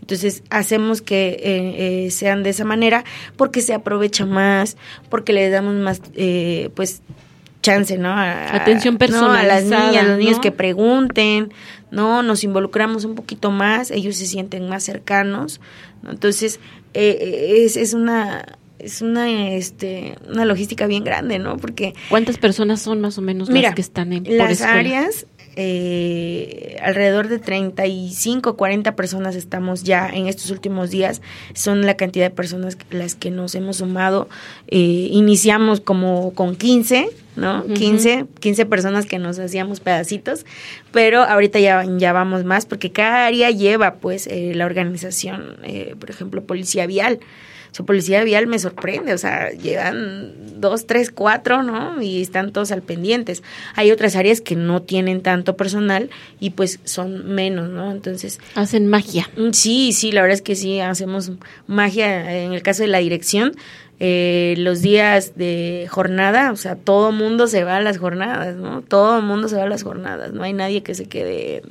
Entonces hacemos que eh, eh, sean de esa manera porque se aprovecha más, porque le damos más, eh, pues, chance, ¿no? A- Atención ¿no? A las personalizada, niñas, a los niños ¿no? que pregunten, ¿no? Nos involucramos un poquito más, ellos se sienten más cercanos, ¿no? Entonces, eh, eh, es, es una es una este una logística bien grande, ¿no? Porque ¿Cuántas personas son más o menos Mira, las que están en por las escuela? áreas, eh, alrededor de 35, 40 personas estamos ya en estos últimos días. Son la cantidad de personas las que nos hemos sumado. Eh, iniciamos como con 15, ¿no? Ujú. 15, 15 personas que nos hacíamos pedacitos, pero ahorita ya, ya vamos más porque cada área lleva pues eh, la organización, eh, por ejemplo, policía vial. Su policía vial me sorprende, o sea, llegan dos, tres, cuatro, ¿no? Y están todos al pendientes. Hay otras áreas que no tienen tanto personal y pues son menos, ¿no? Entonces... Hacen magia. Mm, Sí, sí, la verdad es que sí, hacemos magia. En el caso de la dirección, eh, los días de jornada, o sea, todo mundo se va a las jornadas, ¿no? Todo mundo se va a las jornadas, no hay nadie que se quede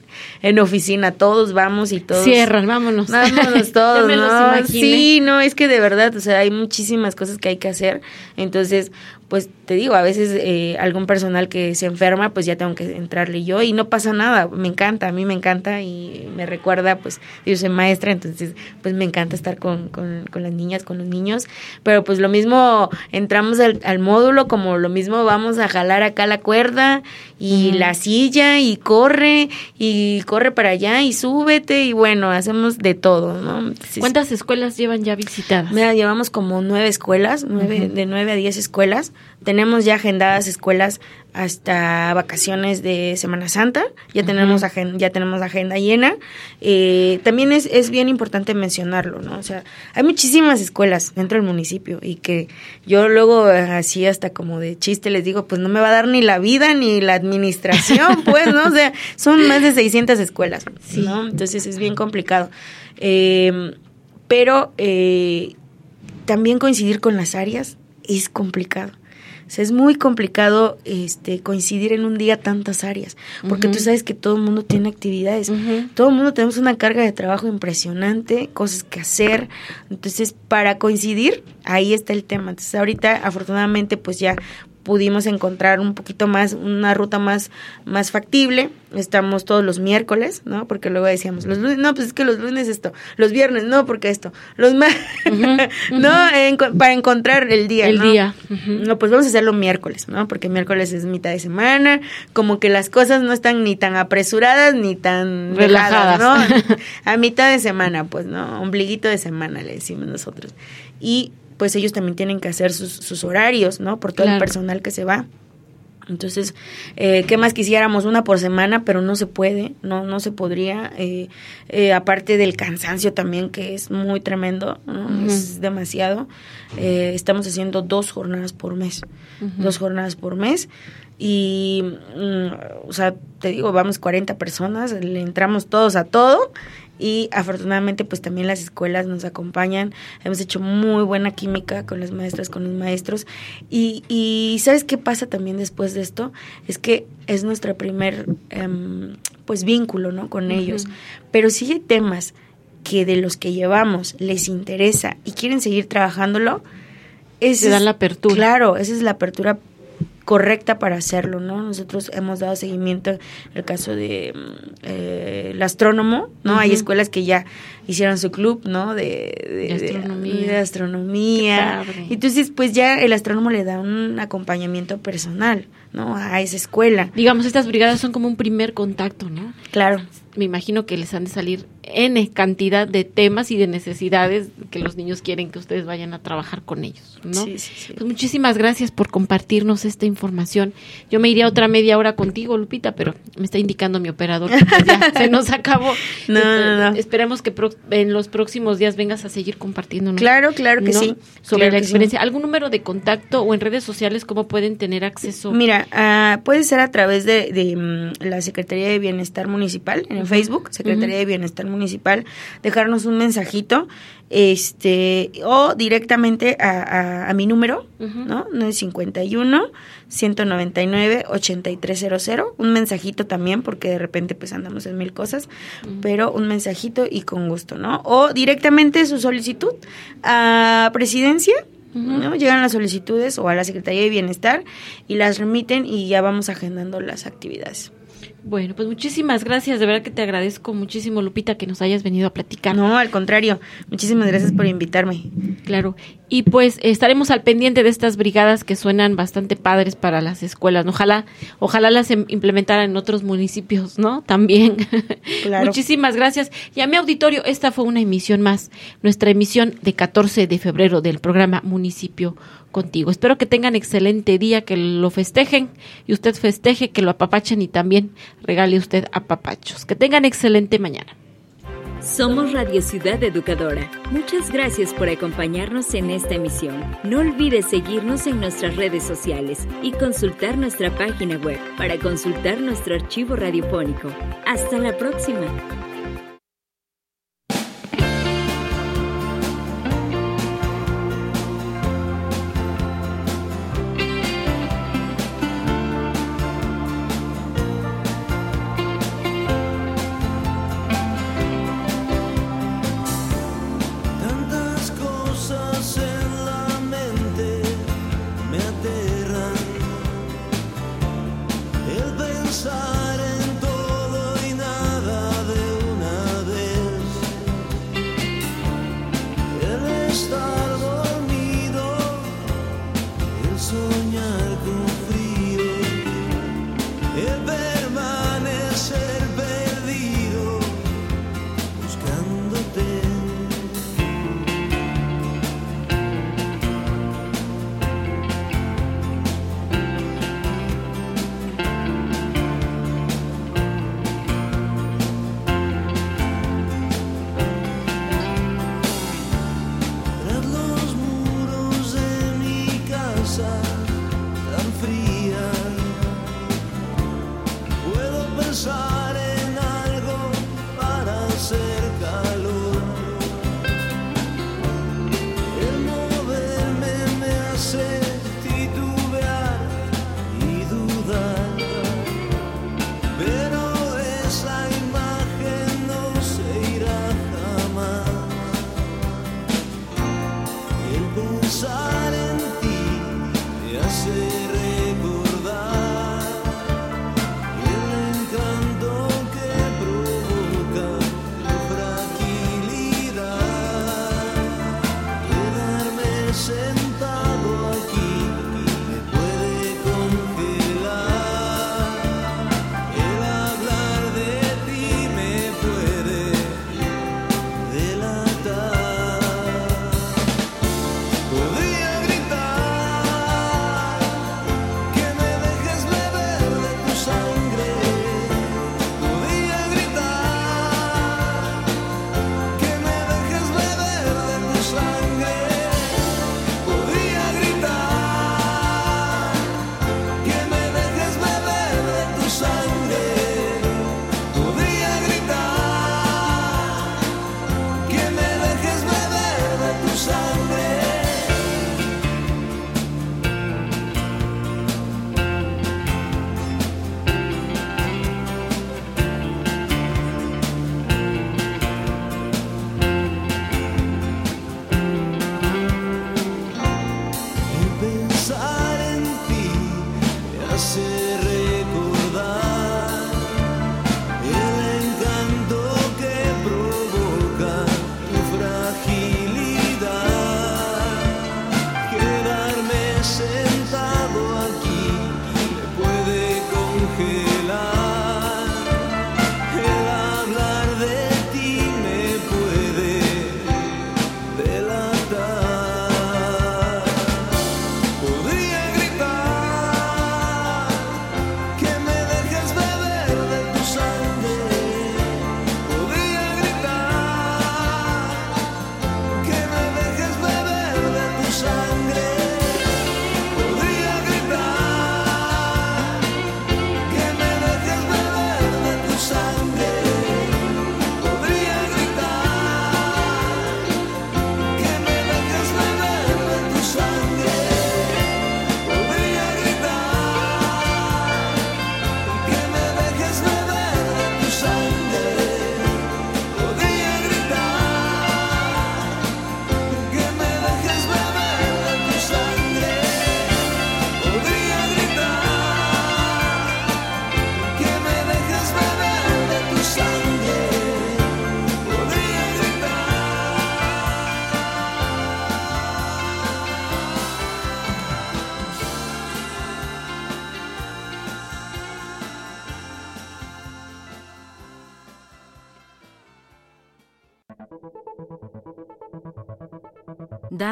en oficina, todos vamos y todos... Cierran, vámonos. Vámonos todos, ¿no? Sí, no, es que de verdad, o sea, hay muchísimas cosas que hay que hacer. Entonces, pues te digo, a veces eh, algún personal que se enferma, pues ya tengo que entrarle yo y no pasa nada, me encanta, a mí me encanta y me recuerda, pues yo soy maestra, entonces pues me encanta estar con, con, con las niñas, con los niños, pero pues lo mismo entramos al, al módulo, como lo mismo vamos a jalar acá la cuerda y la silla y corre y corre para allá y súbete y bueno, hacemos de todo, ¿no? ¿Cuántas escuelas llevan ya visitadas? Mira, llevamos como nueve escuelas, nueve, de nueve a diez escuelas. tenemos ya agendadas escuelas hasta vacaciones de Semana Santa, ya tenemos agen- ya tenemos agenda llena. Eh, también es, es bien importante mencionarlo, ¿no? O sea, hay muchísimas escuelas dentro del municipio y que yo luego eh, así hasta como de chiste les digo, pues no me va a dar ni la vida ni la administración, pues, ¿no? O sea, son más de 600 escuelas, ¿no? Entonces es bien complicado. Eh, pero eh, también coincidir con las áreas es complicado. O sea, es muy complicado este, coincidir en un día tantas áreas, porque tú sabes que todo el mundo tiene actividades, todo el mundo tenemos una carga de trabajo impresionante, cosas que hacer, entonces para coincidir, ahí está el tema. Entonces ahorita afortunadamente pues ya pudimos encontrar un poquito más, una ruta más, más factible. Estamos todos los miércoles, ¿no? Porque luego decíamos, los lunes, no, pues es que los lunes esto, los viernes, no, porque esto, los ma- no, En- para encontrar el día. El ¿no? día. No, pues vamos a hacerlo miércoles, ¿no? Porque miércoles es mitad de semana, como que las cosas no están ni tan apresuradas ni tan Relajadas. relajadas, ¿no? A mitad de semana, pues, ¿no? Ombliguito de semana, le decimos nosotros. Y pues ellos también tienen que hacer sus, sus horarios, ¿no? Por todo el personal que se va. Entonces, eh, ¿qué más quisiéramos? Una por semana, pero no se puede, no, no se podría. eh, eh, aparte del cansancio también, que es muy tremendo, ¿no? Es demasiado. eh, estamos haciendo dos jornadas por mes, dos jornadas por mes. Y, mm, o sea, te digo, vamos 40 personas, le entramos todos a todo y afortunadamente pues también las escuelas nos acompañan, hemos hecho muy buena química con las maestras, con los maestros y, y ¿sabes qué pasa también después de esto? Es que es nuestro primer em, pues vínculo, ¿no? Con ellos, pero si hay temas que de los que llevamos les interesa y quieren seguir trabajándolo, esa Te dan la apertura. Claro, esa es la apertura correcta para hacerlo, ¿no? Nosotros hemos dado seguimiento en el caso de mm, eh, el astrónomo, ¿no? Hay escuelas que ya hicieron su club, ¿no? De, de- astronomía. de astronomía. Entonces, pues ya el astrónomo le da un acompañamiento personal, ¿no? A esa escuela. Digamos, estas brigadas son como un primer contacto, ¿no? Claro. Me imagino que les han de salir N cantidad de temas y de necesidades que los niños quieren que ustedes vayan a trabajar con ellos, ¿no? Sí, sí, sí. Pues muchísimas gracias por compartirnos esta información. Yo me iría otra media hora contigo, Lupita, pero me está indicando mi operador que pues ya se nos acabó. No, no, no. Esperemos que pro- en los próximos días vengas a seguir compartiéndonos. Claro, claro que ¿no? sí. Sobre Claro la sí. experiencia. ¿Algún número de contacto o en redes sociales cómo pueden tener acceso? Mira, ah, puede ser a través de, de, mm, la Secretaría de Bienestar Municipal en Ujú. Facebook, Secretaría de Bienestar Municipal, dejarnos un mensajito, este, o directamente a, a, a mi número, Ujú. ¿no? 951 199 8300, un mensajito también, porque de repente pues andamos en mil cosas, pero un mensajito y con gusto, ¿no? O directamente su solicitud a presidencia, ¿no? Llegan las solicitudes o a la Secretaría de Bienestar y las remiten y ya vamos agendando las actividades. Bueno, pues muchísimas gracias. De verdad que te agradezco muchísimo, Lupita, que nos hayas venido a platicar. No, al contrario. Muchísimas gracias por invitarme. Claro. Y pues estaremos al pendiente de estas brigadas que suenan bastante padres para las escuelas. Ojalá, ojalá las em- implementaran en otros municipios, ¿no? También. Claro. Muchísimas gracias. Y a mi auditorio, esta fue una emisión más, nuestra emisión de 14 de febrero del programa Municipio Contigo. Espero que tengan excelente día, que lo festejen y usted festeje, que lo apapachen y también regale usted apapachos. Que tengan excelente mañana. Somos Radio Ciudad Educadora. Muchas gracias por acompañarnos en esta emisión. No olvides seguirnos en nuestras redes sociales y consultar nuestra página web para consultar nuestro archivo radiofónico. Hasta la próxima.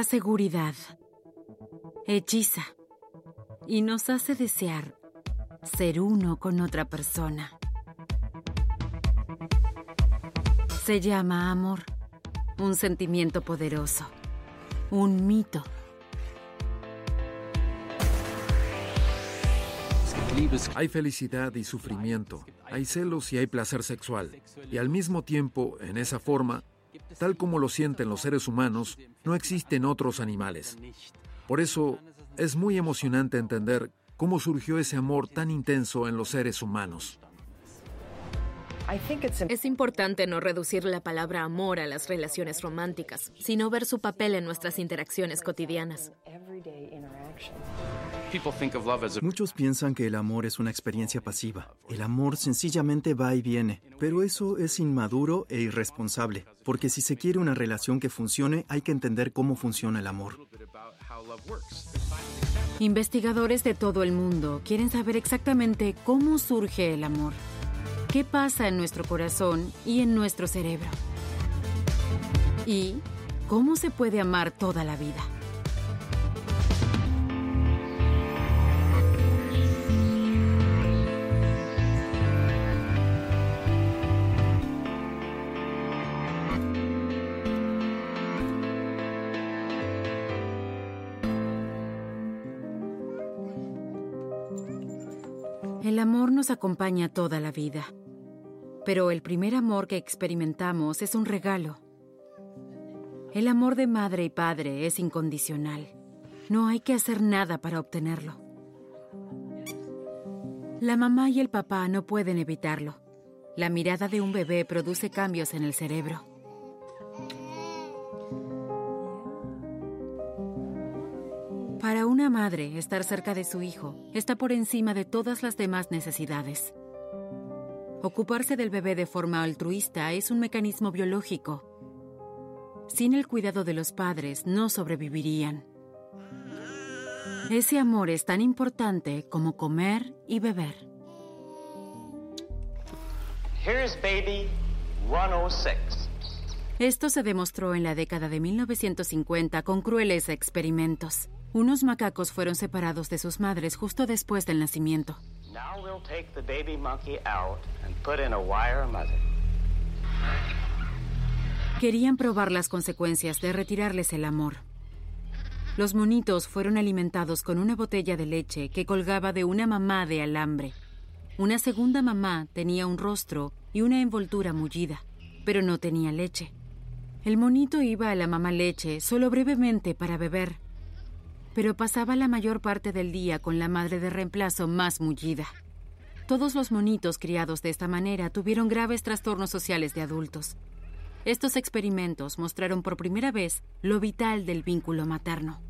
Seguridad, hechiza y nos hace desear ser uno con otra persona. Se llama amor, un sentimiento poderoso, un mito. Hay felicidad y sufrimiento, hay celos y hay placer sexual. Y al mismo tiempo, en esa forma, tal como lo sienten los seres humanos, no existen otros animales. Por eso, es muy emocionante entender cómo surgió ese amor tan intenso en los seres humanos. Es importante no reducir la palabra amor a las relaciones románticas, sino ver su papel en nuestras interacciones cotidianas. Muchos piensan que el amor es una experiencia pasiva. El amor sencillamente va y viene, pero eso es inmaduro e irresponsable, porque si se quiere una relación que funcione, hay que entender cómo funciona el amor. Investigadores de todo el mundo quieren saber exactamente cómo surge el amor, qué pasa en nuestro corazón y en nuestro cerebro, y cómo se puede amar toda la vida. El amor nos acompaña toda la vida, pero el primer amor que experimentamos es un regalo. El amor de madre y padre es incondicional. No hay que hacer nada para obtenerlo. La mamá y el papá no pueden evitarlo. La mirada de un bebé produce cambios en el cerebro. Una madre, estar cerca de su hijo está por encima de todas las demás necesidades. Ocuparse del bebé de forma altruista es un mecanismo biológico. Sin el cuidado de los padres no sobrevivirían. Ese amor es tan importante como comer y beber. Here's baby 106. Esto se demostró en la década de 1950 con crueles experimentos. Unos macacos fueron separados de sus madres justo después del nacimiento. Now we'll take the baby monkey out and put in a wire mother. Querían probar las consecuencias de retirarles el amor. Los monitos fueron alimentados con una botella de leche que colgaba de una mamá de alambre. Una segunda mamá tenía un rostro y una envoltura mullida, pero no tenía leche. El monito iba a la mamá leche solo brevemente para beber, pero pasaba la mayor parte del día con la madre de reemplazo más mullida. Todos los monitos criados de esta manera tuvieron graves trastornos sociales de adultos. Estos experimentos mostraron por primera vez lo vital del vínculo materno.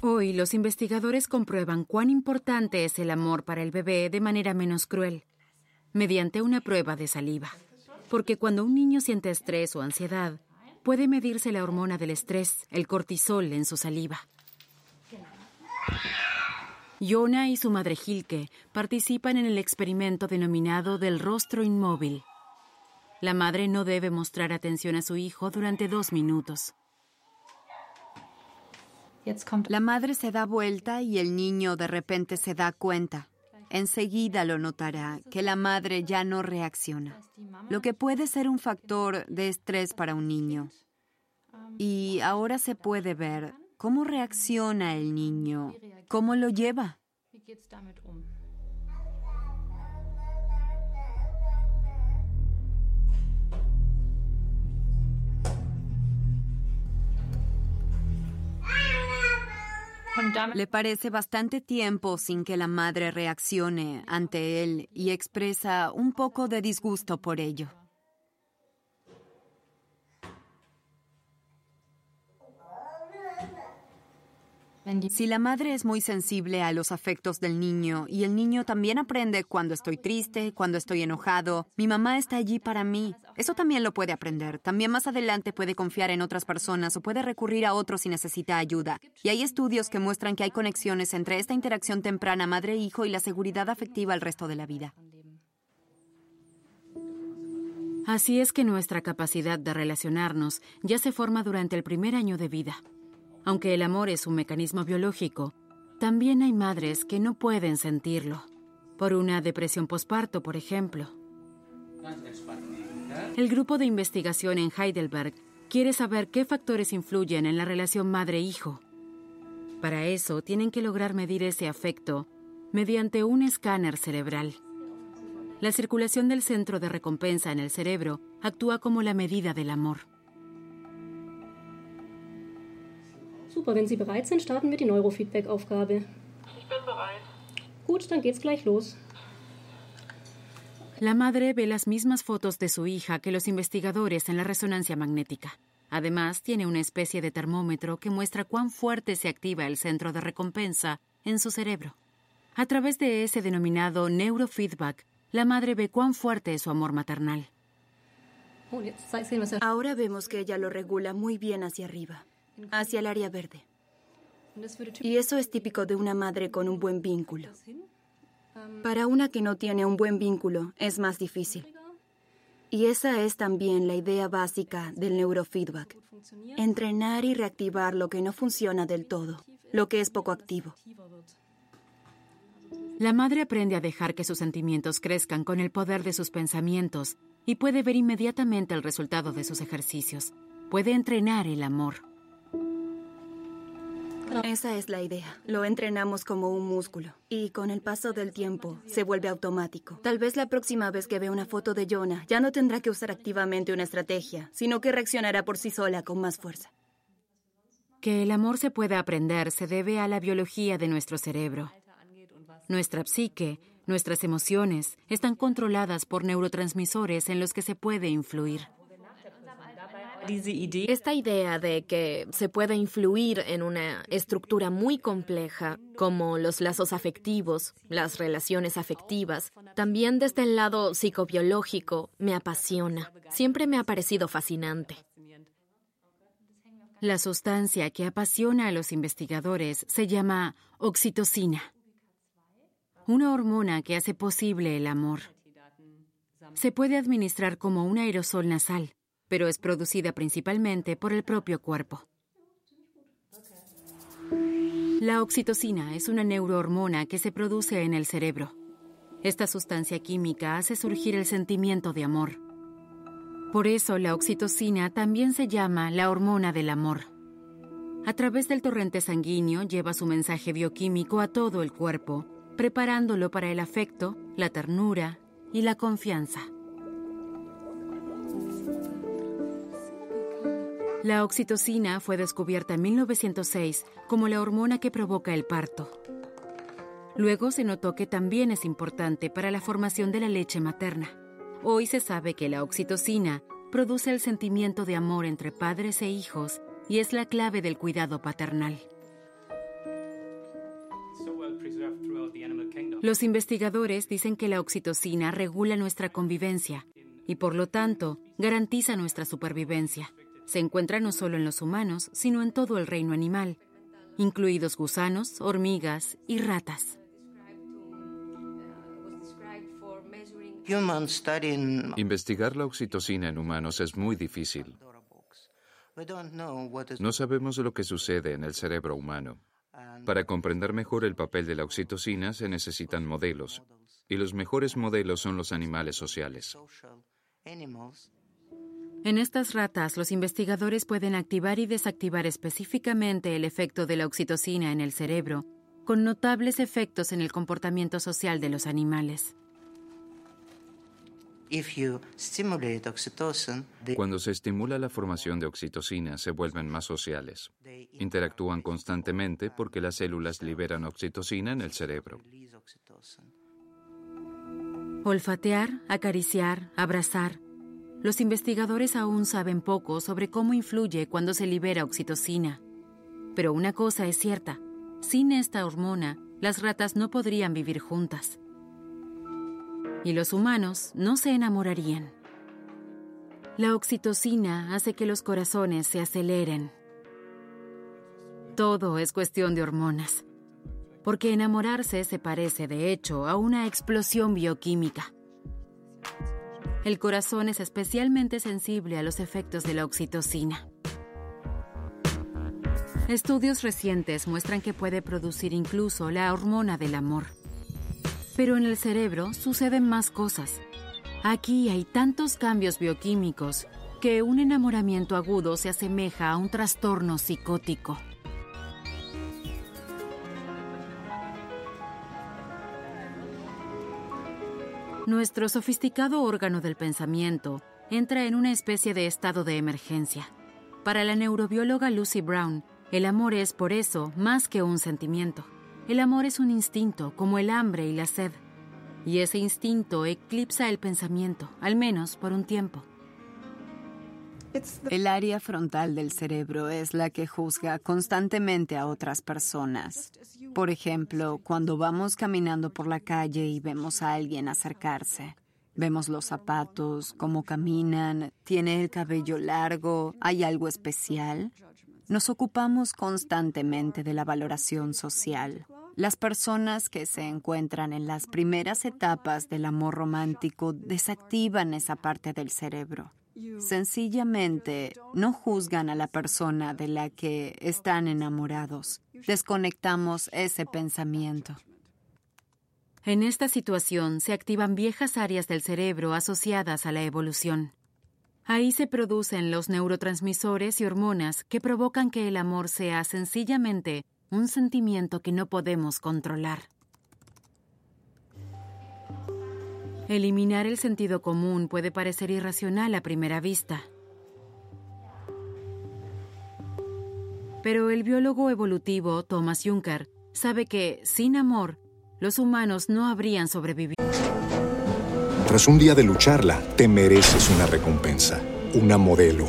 Hoy los investigadores comprueban cuán importante es el amor para el bebé de manera menos cruel, mediante una prueba de saliva. Porque cuando un niño siente estrés o ansiedad, puede medirse la hormona del estrés, el cortisol, en su saliva. Yona y su madre Hilke participan en el experimento denominado del rostro inmóvil. La madre no debe mostrar atención a su hijo durante dos minutos. La madre se da vuelta y el niño de repente se da cuenta. Enseguida lo notará que la madre ya no reacciona, lo que puede ser un factor de estrés para un niño. Y ahora se puede ver cómo reacciona el niño, cómo lo lleva. Le parece bastante tiempo sin que la madre reaccione ante él y expresa un poco de disgusto por ello. Si la madre es muy sensible a los afectos del niño y el niño también aprende cuando estoy triste, cuando estoy enojado, mi mamá está allí para mí. Eso también lo puede aprender. También más adelante puede confiar en otras personas o puede recurrir a otros si necesita ayuda. Y hay estudios que muestran que hay conexiones entre esta interacción temprana madre-hijo y la seguridad afectiva el resto de la vida. Así es que nuestra capacidad de relacionarnos ya se forma durante el primer año de vida. Aunque el amor es un mecanismo biológico, también hay madres que no pueden sentirlo, por una depresión posparto, por ejemplo. El grupo de investigación en Heidelberg quiere saber qué factores influyen en la relación madre-hijo. Para eso tienen que lograr medir ese afecto mediante un escáner cerebral. La circulación del centro de recompensa en el cerebro actúa como la medida del amor. Super, wenn Sie bereit sind, starten wir die Neurofeedback-Aufgabe. Ich bin bereit. Gut, dann geht's gleich los. La madre ve las mismas fotos de su hija que los investigadores en la resonancia magnética. Además, tiene una especie de termómetro que muestra cuán fuerte se activa el centro de recompensa en su cerebro. A través de ese denominado neurofeedback, la madre ve cuán fuerte es su amor maternal. Ahora vemos que ella lo regula muy bien hacia arriba hacia el área verde. Y eso es típico de una madre con un buen vínculo. Para una que no tiene un buen vínculo es más difícil. Y esa es también la idea básica del neurofeedback. Entrenar y reactivar lo que no funciona del todo, lo que es poco activo. La madre aprende a dejar que sus sentimientos crezcan con el poder de sus pensamientos y puede ver inmediatamente el resultado de sus ejercicios. Puede entrenar el amor. Esa es la idea. Lo entrenamos como un músculo. Y con el paso del tiempo se vuelve automático. Tal vez la próxima vez que vea una foto de Jonah ya no tendrá que usar activamente una estrategia, sino que reaccionará por sí sola con más fuerza. Que el amor se pueda aprender se debe a la biología de nuestro cerebro. Nuestra psique, nuestras emociones, están controladas por neurotransmisores en los que se puede influir. Esta idea de que se puede influir en una estructura muy compleja, como los lazos afectivos, las relaciones afectivas, también desde el lado psicobiológico, me apasiona. Siempre me ha parecido fascinante. La sustancia que apasiona a los investigadores se llama oxitocina, una hormona que hace posible el amor. Se puede administrar como un aerosol nasal, pero es producida principalmente por el propio cuerpo. La oxitocina es una neurohormona que se produce en el cerebro. Esta sustancia química hace surgir el sentimiento de amor. Por eso la oxitocina también se llama la hormona del amor. A través del torrente sanguíneo lleva su mensaje bioquímico a todo el cuerpo, preparándolo para el afecto, la ternura y la confianza. La oxitocina fue descubierta en 1906 como la hormona que provoca el parto. Luego se notó que también es importante para la formación de la leche materna. Hoy se sabe que la oxitocina produce el sentimiento de amor entre padres e hijos y es la clave del cuidado paternal. Los investigadores dicen que la oxitocina regula nuestra convivencia y por lo tanto garantiza nuestra supervivencia se encuentra no solo en los humanos, sino en todo el reino animal, incluidos gusanos, hormigas y ratas. Investigar la oxitocina en humanos es muy difícil. No sabemos lo que sucede en el cerebro humano. Para comprender mejor el papel de la oxitocina se necesitan modelos, y los mejores modelos son los animales sociales. En estas ratas, los investigadores pueden activar y desactivar específicamente el efecto de la oxitocina en el cerebro, con notables efectos en el comportamiento social de los animales. Cuando se estimula la formación de oxitocina, se vuelven más sociales. Interactúan constantemente porque las células liberan oxitocina en el cerebro. Olfatear, acariciar, abrazar, los investigadores aún saben poco sobre cómo influye cuando se libera oxitocina. Pero una cosa es cierta, sin esta hormona, las ratas no podrían vivir juntas. Y los humanos no se enamorarían. La oxitocina hace que los corazones se aceleren. Todo es cuestión de hormonas, porque enamorarse se parece, de hecho, a una explosión bioquímica. El corazón es especialmente sensible a los efectos de la oxitocina. Estudios recientes muestran que puede producir incluso la hormona del amor. Pero en el cerebro suceden más cosas. Aquí hay tantos cambios bioquímicos que un enamoramiento agudo se asemeja a un trastorno psicótico. Nuestro sofisticado órgano del pensamiento entra en una especie de estado de emergencia. Para la neurobióloga Lucy Brown, el amor es por eso más que un sentimiento. El amor es un instinto, como el hambre y la sed. Y ese instinto eclipsa el pensamiento, al menos por un tiempo. El área frontal del cerebro es la que juzga constantemente a otras personas. Por ejemplo, cuando vamos caminando por la calle y vemos a alguien acercarse. Vemos los zapatos, cómo caminan, tiene el cabello largo, hay algo especial. Nos ocupamos constantemente de la valoración social. Las personas que se encuentran en las primeras etapas del amor romántico desactivan esa parte del cerebro. Sencillamente no juzgan a la persona de la que están enamorados. Desconectamos ese pensamiento. En esta situación se activan viejas áreas del cerebro asociadas a la evolución. Ahí se producen los neurotransmisores y hormonas que provocan que el amor sea sencillamente un sentimiento que no podemos controlar. Eliminar el sentido común puede parecer irracional a primera vista. Pero el biólogo evolutivo Thomas Juncker sabe que, sin amor, los humanos no habrían sobrevivido. Tras un día de lucharla, te mereces una recompensa, una modelo,